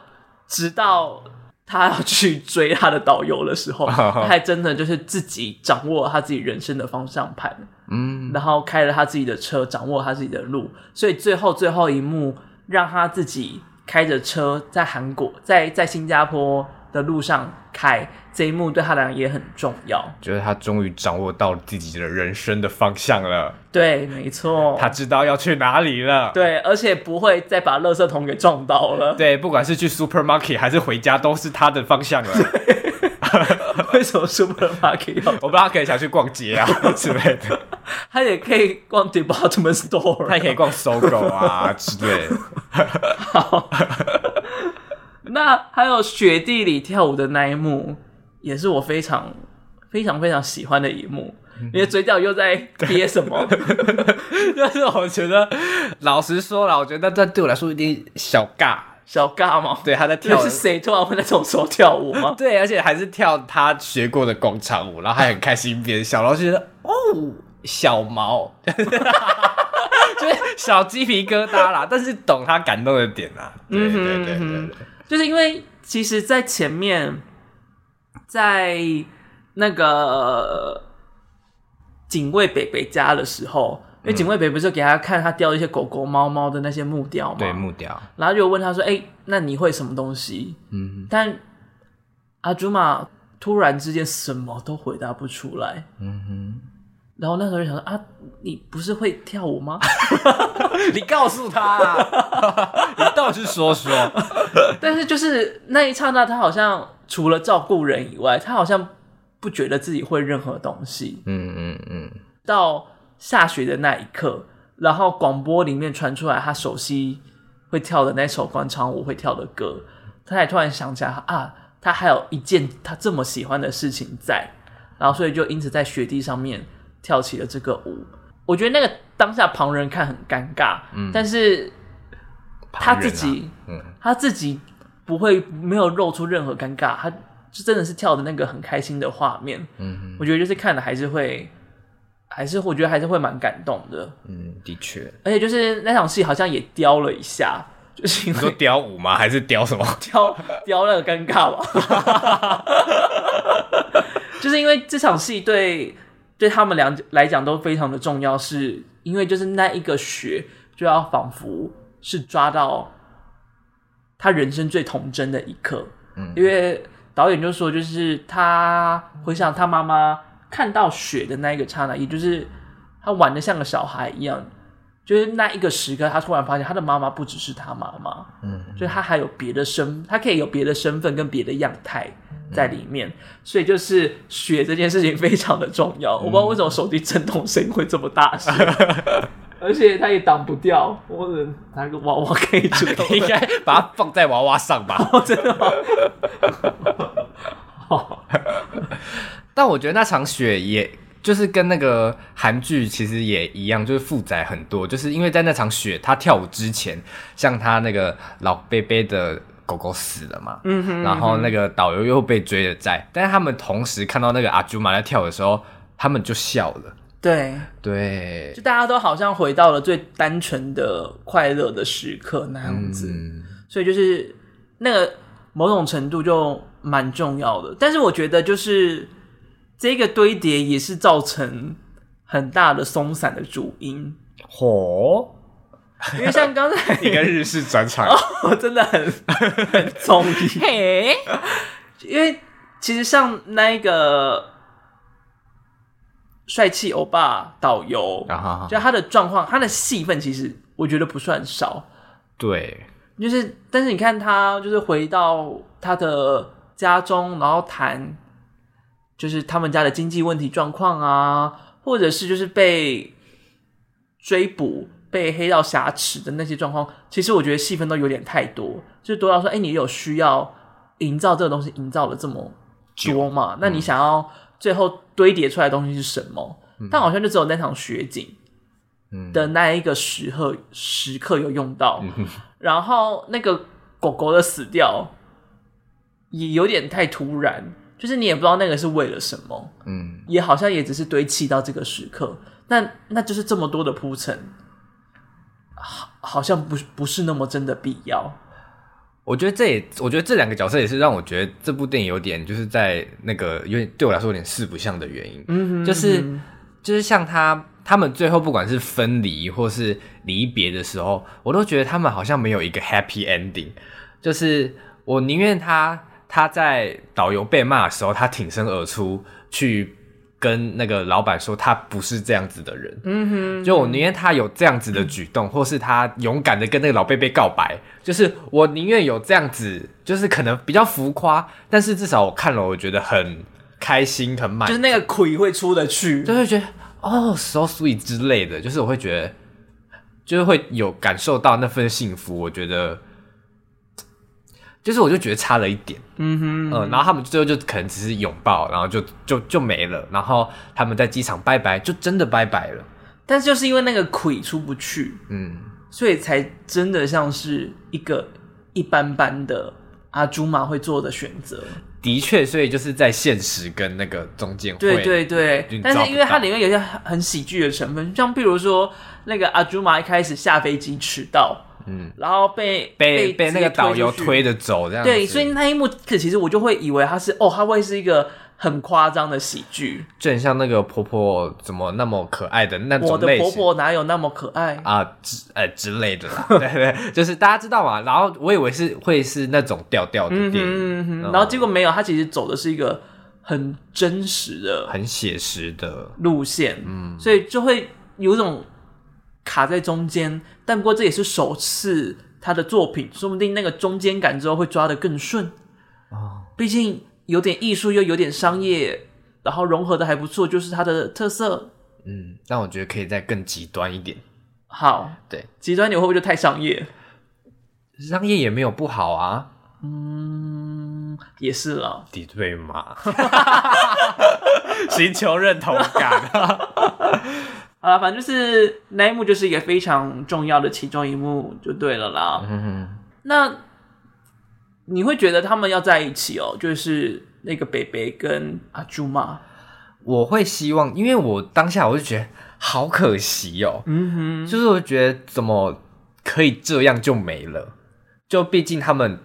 直到。他要去追他的导游的时候，他还真的就是自己掌握了他自己人生的方向盘，嗯，然后开了他自己的车，掌握他自己的路，所以最后最后一幕，让他自己开着车在韩国，在在新加坡的路上开。这一幕对他来讲也很重要，觉得他终于掌握到自己的人生的方向了。对，没错，他知道要去哪里了。对，而且不会再把垃圾桶给撞到了。对，不管是去 supermarket 还是回家，都是他的方向了。为什么 supermarket 要？我不知道他可以想去逛街啊 之类的。他也可以逛 department store，他也可以逛 SOGO 啊之类的。好，那还有雪地里跳舞的那一幕。也是我非常非常非常喜欢的一幕，你的嘴角又在憋什么？但是我觉得，老实说了，我觉得这对我来说有点小尬，小尬嘛。对，他在跳，是谁突然会在这种时候跳舞吗？对，而且还是跳他学过的广场舞，然后还很开心，边笑，然后觉得哦，小毛，就是小鸡皮疙瘩啦。但是懂他感动的点啊，对对对对，对，对，就是因为其实，在前面。在那个警卫北北家的时候，因为警卫北不是给他看他雕一些狗狗、猫猫的那些木雕嘛？对，木雕。然后就问他说：“哎、欸，那你会什么东西？”嗯哼。但阿朱玛突然之间什么都回答不出来。嗯哼。然后那时候就想说：“啊，你不是会跳舞吗？你告诉他、啊，你倒是说说。”但是就是那一刹那，他好像。除了照顾人以外，他好像不觉得自己会任何东西。嗯嗯嗯。到下雪的那一刻，然后广播里面传出来他熟悉会跳的那首广场舞会跳的歌，他才突然想起来啊，他还有一件他这么喜欢的事情在，然后所以就因此在雪地上面跳起了这个舞。我觉得那个当下旁人看很尴尬，嗯，但是他自己，嗯，他自己。不会没有露出任何尴尬，他就真的是跳的那个很开心的画面。嗯，我觉得就是看了还是会，还是我觉得还是会蛮感动的。嗯，的确，而且就是那场戏好像也雕了一下，就是你说雕舞吗？还是雕什么？雕雕那个尴尬吧。就是因为这场戏对对他们两来讲都非常的重要，是因为就是那一个雪就要仿佛是抓到他人生最童真的一刻。嗯，因为导演就说，就是他回想他妈妈看到雪的那一个刹那，也就是他玩的像个小孩一样。就是那一个时刻，他突然发现他的妈妈不只是他妈妈，嗯，就是他还有别的身，他可以有别的身份跟别的样态在里面，嗯、所以就是雪这件事情非常的重要。嗯、我不知道为什么手机震动声音会这么大声，嗯、而且他也挡不掉，或者拿个娃娃可以主动，应该把它放在娃娃上吧？哦、真的吗？但我觉得那场雪也。就是跟那个韩剧其实也一样，就是负载很多。就是因为在那场雪，他跳舞之前，像他那个老伯伯的狗狗死了嘛，嗯哼，然后那个导游又被追了债，但是他们同时看到那个阿朱玛在跳的时候，他们就笑了。对对，就大家都好像回到了最单纯的快乐的时刻那样子，嗯、所以就是那个某种程度就蛮重要的。但是我觉得就是。这个堆叠也是造成很大的松散的主因。嚯！因为像刚才 一个日式转场，哦，真的很很综艺。嘿，因为其实像那一个帅气欧巴导游，就他的状况，他的戏份其实我觉得不算少。对，就是但是你看他就是回到他的家中，然后谈。就是他们家的经济问题状况啊，或者是就是被追捕、被黑道挟持的那些状况，其实我觉得戏份都有点太多，就多到说，哎，你有需要营造这个东西，营造了这么多嘛？嗯、那你想要最后堆叠出来的东西是什么？嗯、但好像就只有那场雪景的那一个时刻时刻有用到，嗯、然后那个狗狗的死掉也有点太突然。就是你也不知道那个是为了什么，嗯，也好像也只是堆砌到这个时刻，那那就是这么多的铺陈，好，好像不不是那么真的必要。我觉得这也，我觉得这两个角色也是让我觉得这部电影有点就是在那个有点对我来说有点四不像的原因，嗯哼，就是就是像他他们最后不管是分离或是离别的时候，我都觉得他们好像没有一个 happy ending，就是我宁愿他。他在导游被骂的时候，他挺身而出去跟那个老板说他不是这样子的人。嗯哼，就我宁愿他有这样子的举动，嗯、或是他勇敢的跟那个老贝贝告白，就是我宁愿有这样子，就是可能比较浮夸，但是至少我看了，我觉得很开心，很满，就是那个亏会出得去，就会觉得哦，so sweet 之类的，就是我会觉得，就是会有感受到那份幸福，我觉得。就是我就觉得差了一点，嗯哼，嗯，然后他们最后就可能只是拥抱，然后就就就没了，然后他们在机场拜拜，就真的拜拜了。但是就是因为那个鬼出不去，嗯，所以才真的像是一个一般般的阿朱玛会做的选择。的确，所以就是在现实跟那个中间，对对对。但是因为它里面有些很喜剧的成分，像比如说那个阿朱玛一开始下飞机迟到。嗯，然后被被被那个导游推着走这样，对，所以那一幕，可其实我就会以为他是哦，他会是一个很夸张的喜剧，就很像那个婆婆怎么那么可爱的那种类型。我的婆婆哪有那么可爱啊？之呃之类的啦，对对，就是大家知道嘛。然后我以为是会是那种调调的电影，嗯哼，然后结果没有，他其实走的是一个很真实的、很写实的路线，嗯，所以就会有一种。卡在中间，但不过这也是首次他的作品，说不定那个中间感之后会抓得更顺啊。毕竟有点艺术又有点商业，然后融合的还不错，就是他的特色。嗯，但我觉得可以再更极端一点。好，对，极端你会不会就太商业？商业也没有不好啊。嗯，也是了。敌对嘛，寻求认同感。啊，反正就是那一幕就是一个非常重要的其中一幕，就对了啦。嗯哼。那你会觉得他们要在一起哦，就是那个北北跟阿朱嘛。我会希望，因为我当下我就觉得好可惜哦，嗯哼，就是我觉得怎么可以这样就没了？就毕竟他们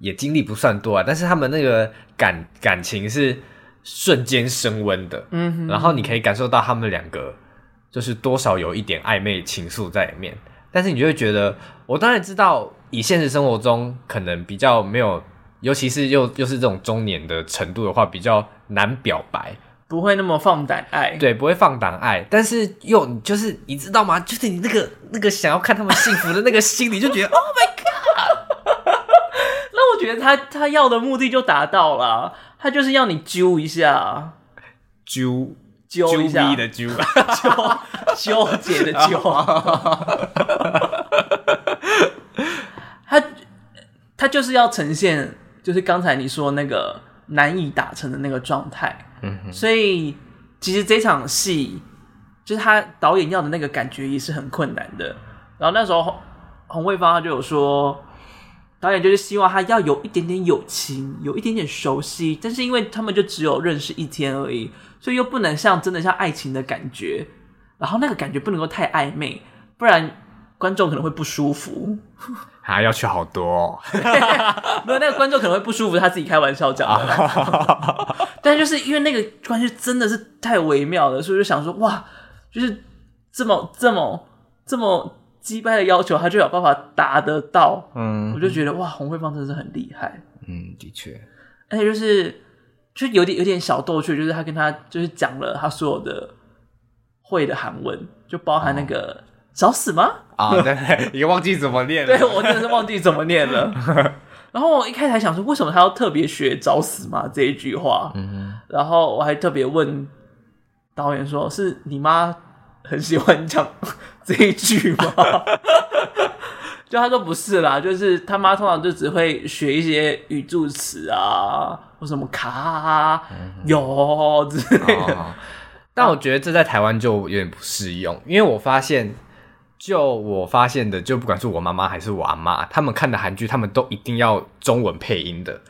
也经历不算多啊，但是他们那个感感情是瞬间升温的，嗯哼，然后你可以感受到他们两个就是多少有一点暧昧情愫在里面，但是你就会觉得，我当然知道以现实生活中可能比较没有，尤其是又又是这种中年的程度的话，比较难表白。不会那么放胆爱，对，不会放胆爱，但是又就是你知道吗？就是你那个那个想要看他们幸福的那个心里就觉得 Oh my God！那我觉得他他要的目的就达到了，他就是要你揪一下，揪揪一下的揪，纠纠结的纠。他他就是要呈现，就是刚才你说那个难以达成的那个状态。嗯，所以其实这场戏就是他导演要的那个感觉也是很困难的。然后那时候洪洪慧芳他就有说，导演就是希望他要有一点点友情，有一点点熟悉，但是因为他们就只有认识一天而已，所以又不能像真的像爱情的感觉，然后那个感觉不能够太暧昧，不然观众可能会不舒服。还、啊、要求好多、哦，没有那个观众可能会不舒服，他自己开玩笑讲的。但就是因为那个关系真的是太微妙了，所以就想说，哇，就是这么这么这么鸡掰的要求，他就有办法达得到。嗯，我就觉得哇，洪慧芳真的是很厉害。嗯，的确，而且就是就有点有点小逗趣，就是他跟他就是讲了他所有的会的韩文，就包含那个。哦找死吗？啊，对对，也忘记怎么念了。对，我真的是忘记怎么念了。然后我一开始还想说，为什么他要特别学“找死吗”这一句话？嗯。然后我还特别问导演说：“是你妈很喜欢讲 这一句吗？” 就他说不是啦，就是他妈通常就只会学一些语助词啊，或什么卡啊、有、嗯、之类的。哦、但我觉得这在台湾就有点不适用，因为我发现。就我发现的，就不管是我妈妈还是我阿妈，他们看的韩剧，他们都一定要中文配音的。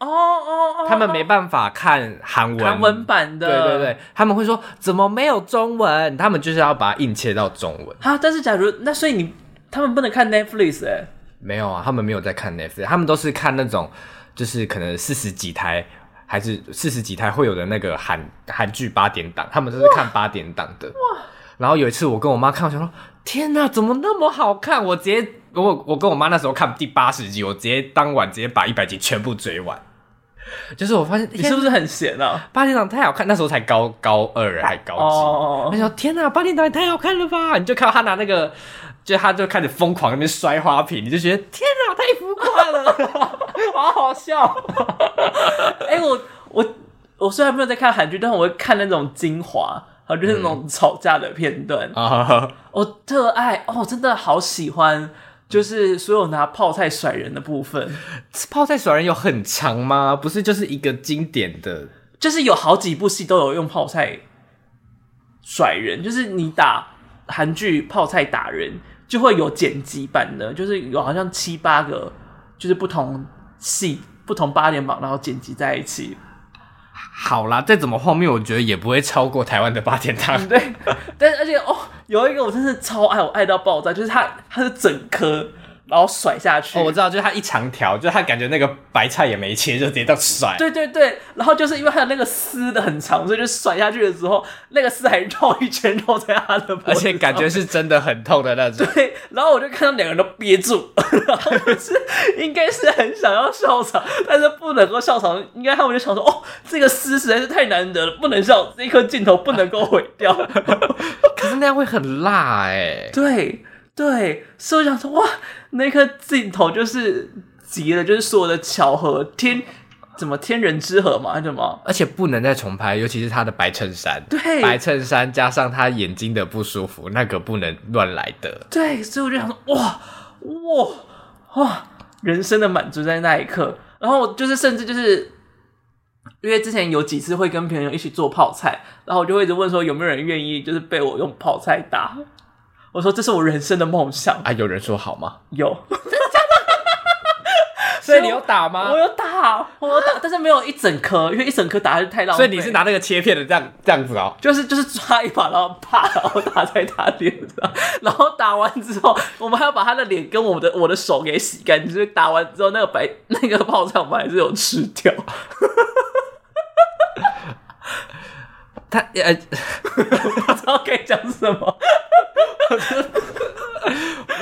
哦哦哦，他们没办法看韩文韩文版的。对对对，他们会说怎么没有中文？他们就是要把它硬切到中文。啊，但是假如那所以你他们不能看 Netflix 哎？没有啊，他们没有在看 Netflix，他们都是看那种就是可能四十几台还是四十几台会有的那个韩韩剧八点档，他们都是看八点档的。哇！然后有一次我跟我妈看，我想说。天哪，怎么那么好看？我直接我我跟我妈那时候看第八十集，我直接当晚直接把一百集全部追完。就是我发现你是不是很闲啊？八点档太好看，那时候才高高二还高级。我、oh. 说天哪，八点档也太好看了吧！你就看到他拿那个，就他就开始疯狂那边摔花瓶，你就觉得天哪，太浮夸了，好好笑。哎、欸，我我我虽然没有在看韩剧，但是我会看那种精华。就是那种吵架的片段，嗯、我特爱哦，真的好喜欢，就是所有拿泡菜甩人的部分。泡菜甩人有很长吗？不是，就是一个经典的，就是有好几部戏都有用泡菜甩人。就是你打韩剧泡菜打人，就会有剪辑版的，就是有好像七八个，就是不同戏、不同八点档，然后剪辑在一起。好啦，再怎么荒谬，我觉得也不会超过台湾的八点汤。对，但是而且哦，有一个我真是超爱，我爱到爆炸，就是它，它是整颗。然后甩下去，哦，我知道，就是它一长条，就是它感觉那个白菜也没切，就直接到甩。对对对，然后就是因为它的那个丝的很长，所以就甩下去的时候，那个丝还绕一圈绕在他的脖子，而且感觉是真的很痛的那种。对，然后我就看到两个人都憋住，然后就是应该是很想要笑场，但是不能够笑场，应该他们就想说，哦，这个丝实在是太难得了，不能笑，这一颗镜头不能够毁掉。可是那样会很辣哎。对。对，所以我想说，哇，那颗镜头就是急了，就是所有的巧合，天，怎么天人之合嘛，什么？而且不能再重拍，尤其是他的白衬衫，对，白衬衫加上他眼睛的不舒服，那个不能乱来的。对，所以我就想说，哇，哇，哇，人生的满足在那一刻。然后就是，甚至就是，因为之前有几次会跟朋友一起做泡菜，然后我就会一直问说，有没有人愿意就是被我用泡菜打？我说这是我人生的梦想啊！有人说好吗？有，真的假的？所以你有打吗？我有打，我有打，但是没有一整颗，因为一整颗打下去太浪费。所以你是拿那个切片的这样这样子哦？就是就是抓一把，然后啪，然后打在他脸上，然后打完之后，我们还要把他的脸跟我的我的手给洗干净。就是打完之后，那个白那个泡菜我们还是有吃掉。他呃，不知道该讲什么。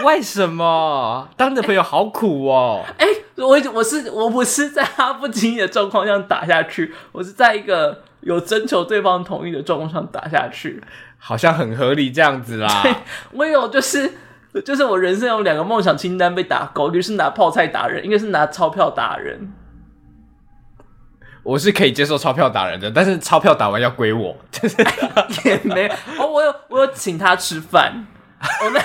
为什么当你的朋友好苦哦？哎、欸，我我是我不是在他不经意的状况下打下去，我是在一个有征求对方同意的状况下打下去，好像很合理这样子啦。对，我有就是就是我人生有两个梦想清单被打勾，一个是拿泡菜打人，一个是拿钞票打人。我是可以接受钞票打人的，但是钞票打完要归我，就是 也没有。哦，我有我有请他吃饭，我那，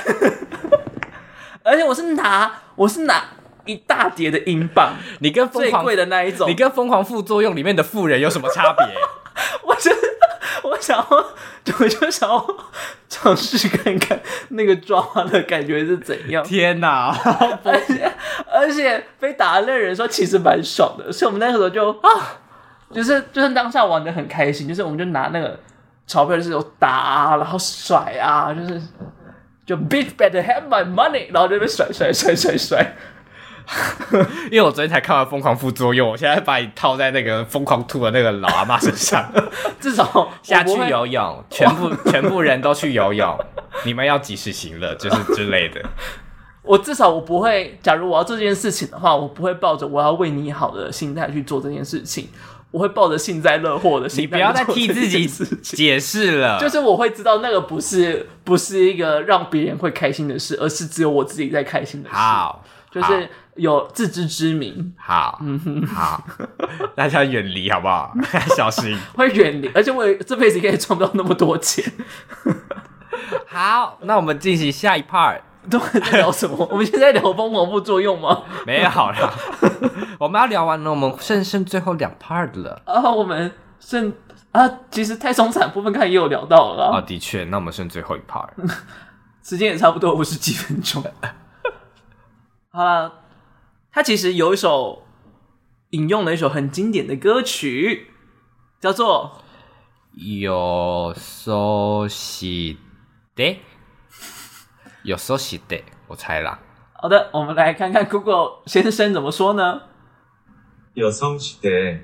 而且我是拿我是拿一大叠的英镑，你跟最贵的那一种，你跟疯狂副作用里面的富人有什么差别？我就我想要，我就想要尝试看看那个抓的感觉是怎样。天哪！而且而且被打的那人说其实蛮爽的，所以我们那个时候就啊。就是就是当下玩的很开心，就是我们就拿那个钞票就是有打啊，然后甩啊，就是就 bitch better have my money，然后就被甩甩甩甩甩。因为我昨天才看完《疯狂副作用》，我现在把你套在那个疯狂吐的那个老阿妈身上，至少 下去游泳，全部全部人都去游泳，你们要及时行乐，就是之类的。我至少我不会，假如我要做这件事情的话，我不会抱着我要为你好的心态去做这件事情。我会抱着幸灾乐祸的心态，你不要再替自己解释了。就是我会知道那个不是不是一个让别人会开心的事，而是只有我自己在开心的事。好，就是有自知之明。好，嗯哼，好，大家远离好不好？小心，会远离，而且我这辈子应该也赚不到那么多钱。好，那我们进行下一 part。都在聊什么？我们现在聊疯狂副作用吗？没有啦，我们要聊完了，我们剩剩最后两 part 了。啊，我们剩啊，其实太松散部分看也有聊到了啊。的确，那我们剩最后一 part，时间也差不多五十几分钟。好了，他其实有一首引用了一首很经典的歌曲，叫做《よそして》。有时候是的，我猜啦。好的，我们来看看 Google 先生怎么说呢？ 有松是的，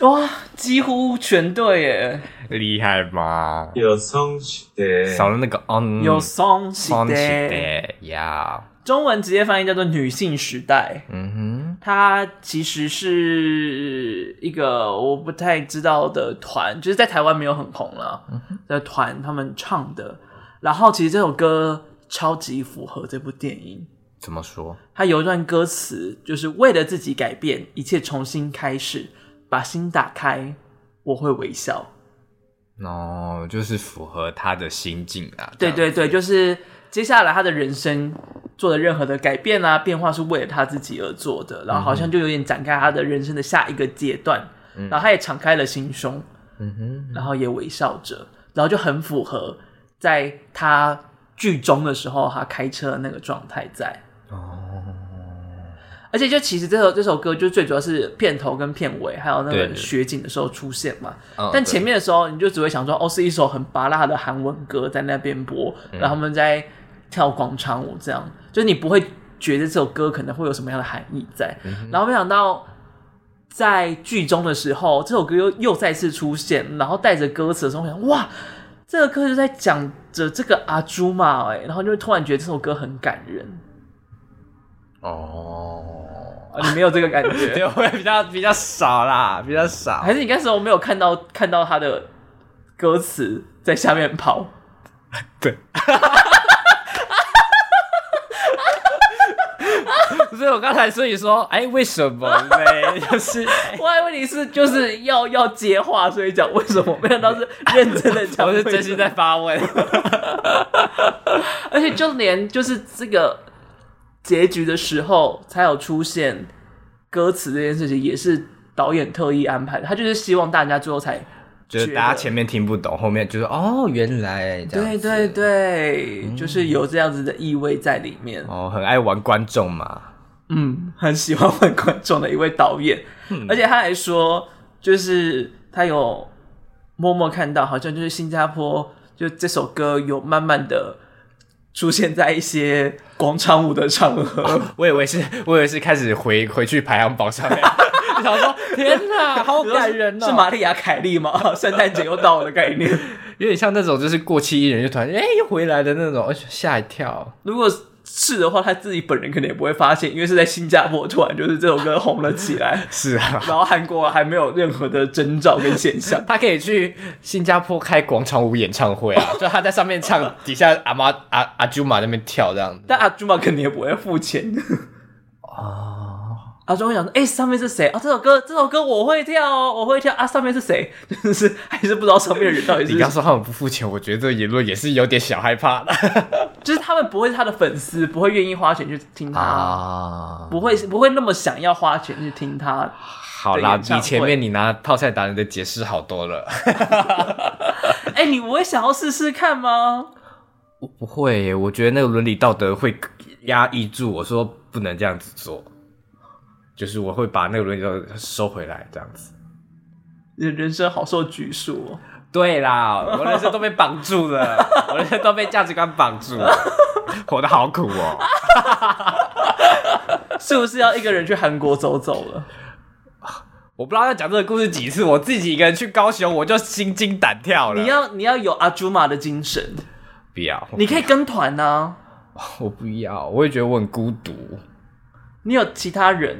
哇，几乎全对耶，厉害吗？有松是的，少了那个 on，有松是的呀。中文直接翻译叫做“女性时代”。嗯哼，它其实是一个我不太知道的团，就是在台湾没有很红了的团，他们唱的。然后其实这首歌超级符合这部电影。怎么说？他有一段歌词，就是为了自己改变，一切重新开始，把心打开，我会微笑。哦，就是符合他的心境啊。对对对，就是接下来他的人生做的任何的改变啊、变化，是为了他自己而做的。然后好像就有点展开他的人生的下一个阶段。嗯、然后他也敞开了心胸，嗯哼，然后也微笑着，然后就很符合。在他剧中的时候，他开车的那个状态在哦，而且就其实这首这首歌就最主要是片头跟片尾，还有那个雪景的时候出现嘛。但前面的时候，你就只会想说，哦，是一首很拔辣的韩文歌在那边播，然后他们在跳广场舞，这样，就是你不会觉得这首歌可能会有什么样的含义在。然后没想到在剧中的时候，这首歌又又再次出现，然后带着歌词的时候，我想哇。这个歌就在讲着这个阿朱嘛，哎，然后就突然觉得这首歌很感人。哦，你没有这个感觉？对，会比较比较少啦，比较少。还是你那时候没有看到看到他的歌词在下面跑？对。所以我刚才所以说，哎，为什么呢？就是我还以为你是就是要要接话，所以讲为什么？没想到是认真的讲，我是真心在发问。而且就连就是这个结局的时候，才有出现歌词这件事情，也是导演特意安排的。他就是希望大家最后才就是大家前面听不懂，后面就是哦，原来这样对对对，嗯、就是有这样子的意味在里面。哦，很爱玩观众嘛。嗯，很喜欢玩观众的一位导演，嗯、而且他还说，就是他有默默看到，好像就是新加坡，就这首歌有慢慢的出现在一些广场舞的场合。哦、我以为是，我以为是开始回回去排行榜上面。你想说，天哪，好感人哦！是玛丽亚凯莉吗？圣诞节又到了的概念，有点像那种就是过气艺人就突然哎又回来的那种，而且吓一跳。如果是的话，他自己本人可能也不会发现，因为是在新加坡突然就是这首歌红了起来。是啊，然后韩国还没有任何的征兆跟现象，他可以去新加坡开广场舞演唱会啊，就他在上面唱，底下阿妈阿阿朱玛那边跳这样子。但阿朱玛肯定也不会付钱啊。阿朱会想说：“哎、欸，上面是谁啊？这首歌，这首歌我会跳哦，我会跳啊！上面是谁？就是还是不知道上面的人到底是。”你刚说他们不付钱，我觉得这个言论也是有点小害怕的。就是他们不会是他的粉丝，不会愿意花钱去听他，啊、不会不会那么想要花钱去听他。好啦，比前面你拿泡菜达人的解释好多了。哎、欸，你不会想要试试看吗？我不会，我觉得那个伦理道德会压抑住我说不能这样子做。就是我会把那个轮椅都收回来，这样子。你的人生好受拘束哦。对啦，我人生都被绑住了，我人生都被价值观绑住了，活得好苦哦。是不是要一个人去韩国走走了？我不知道要讲这个故事几次，我自己一个人去高雄，我就心惊胆跳了。你要你要有阿朱玛的精神，不要，你可以跟团呢。我不要，我也觉得我很孤独。你有其他人？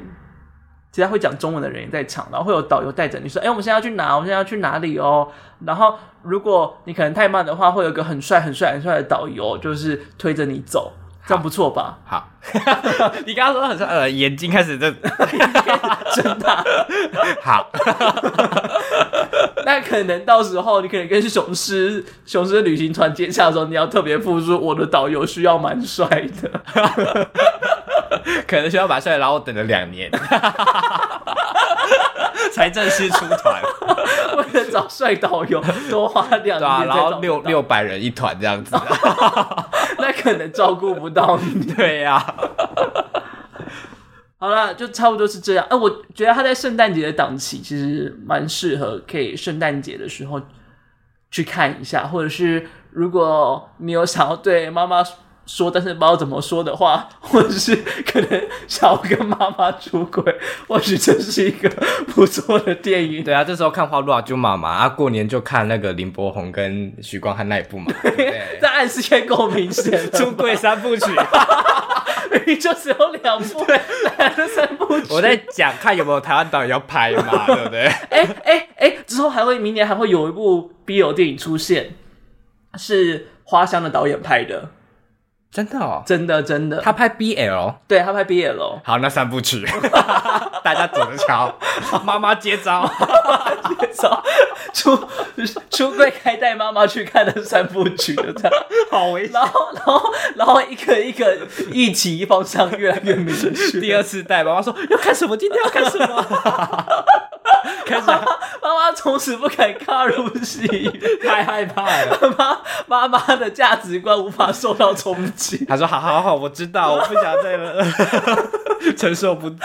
其他会讲中文的人也在场，然后会有导游带着你说：“哎、欸，我们现在要去哪？我们现在要去哪里哦？”然后如果你可能太慢的话，会有一个很帅、很帅、很帅的导游，就是推着你走，这样不错吧？好，你刚刚说很帅，呃，眼睛开始在睁大。好，那可能到时候你可能跟雄狮雄狮旅行团接洽的时候，你要特别付出。我的导游需要蛮帅的。可能需要把帅，然后等了两年，才正式出团。为了找帅导游，多花两年，然后六六百人一团这样子，那可能照顾不到你。对呀、啊，好了，就差不多是这样。哎、呃，我觉得他在圣诞节的档期其实蛮适合，可以圣诞节的时候去看一下，或者是如果你有想要对妈妈。说，但是不知道怎么说的话，或者是可能想要跟妈妈出轨，或许这是一个不错的电影。对啊，这时候看花落啊，就妈妈啊，过年就看那个林柏宏跟许光汉那一部嘛。对，这暗示也够明显，出轨三部曲，就只有两部，对，来了三部曲。我在讲看有没有台湾导演要拍嘛，对不对？哎哎哎，之后还会明年还会有一部 BL 电影出现，是花香的导演拍的。真的哦，真的真的，他拍 BL，对他拍 BL，好，那三部曲，大家走着瞧，妈妈接招，接招，出出柜开带妈妈去看的三部曲的这样，好危险，然后然后然后一个一个一起方向越来越明确，第二次带妈妈说要看什么，今天要看什么。开始，妈妈从此不敢踏入戏，太害怕了。妈妈妈的价值观无法受到冲击。他说：“好好好，我知道，我不想再了，承受不住。”。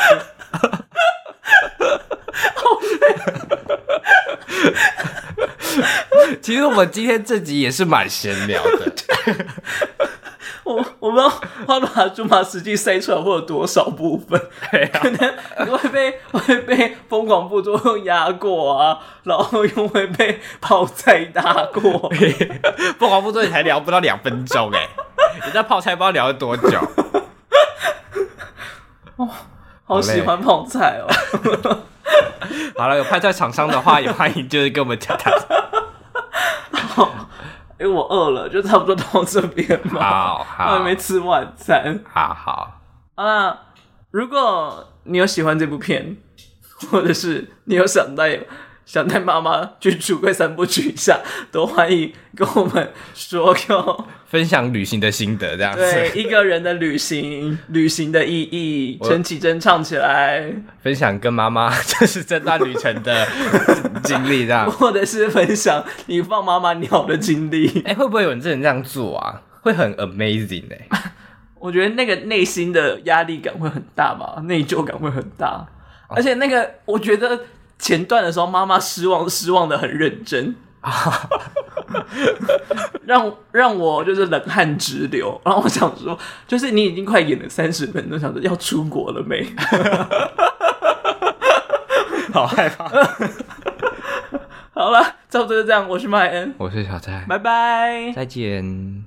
其实我们今天这集也是蛮闲聊的。我我不知道花马猪马实际塞出来会有多少部分，啊、可能你会被 会被疯狂副作用压过啊，然后又会被泡菜打过。疯狂副作用才聊不到两分钟哎，你在泡菜不知道聊了多久。哦，好喜欢泡菜哦。好了，有泡菜厂商的话也欢迎，就是跟我们讲谈。因为我饿了，就差不多到这边嘛。好，好，我还没吃晚餐。好好啊，如果你有喜欢这部片，或者是你有想带想带妈妈去橱柜三部曲一下，都欢迎跟我们说哟。分享旅行的心得，这样子。对，一个人的旅行，旅行的意义，陈绮贞唱起来。分享跟妈妈就是这段旅程的经历，这样。或者是分享你放妈妈鸟的经历。哎、欸，会不会有人真的这样做啊？会很 amazing 哎、欸。我觉得那个内心的压力感会很大吧，内疚感会很大，而且那个我觉得前段的时候，妈妈失望失望的很认真 啊，让让我就是冷汗直流。然后我想说，就是你已经快演了三十分钟，想着要出国了没？好害怕。好了，差不多就这样。我是麦恩，我是小蔡，拜拜，再见。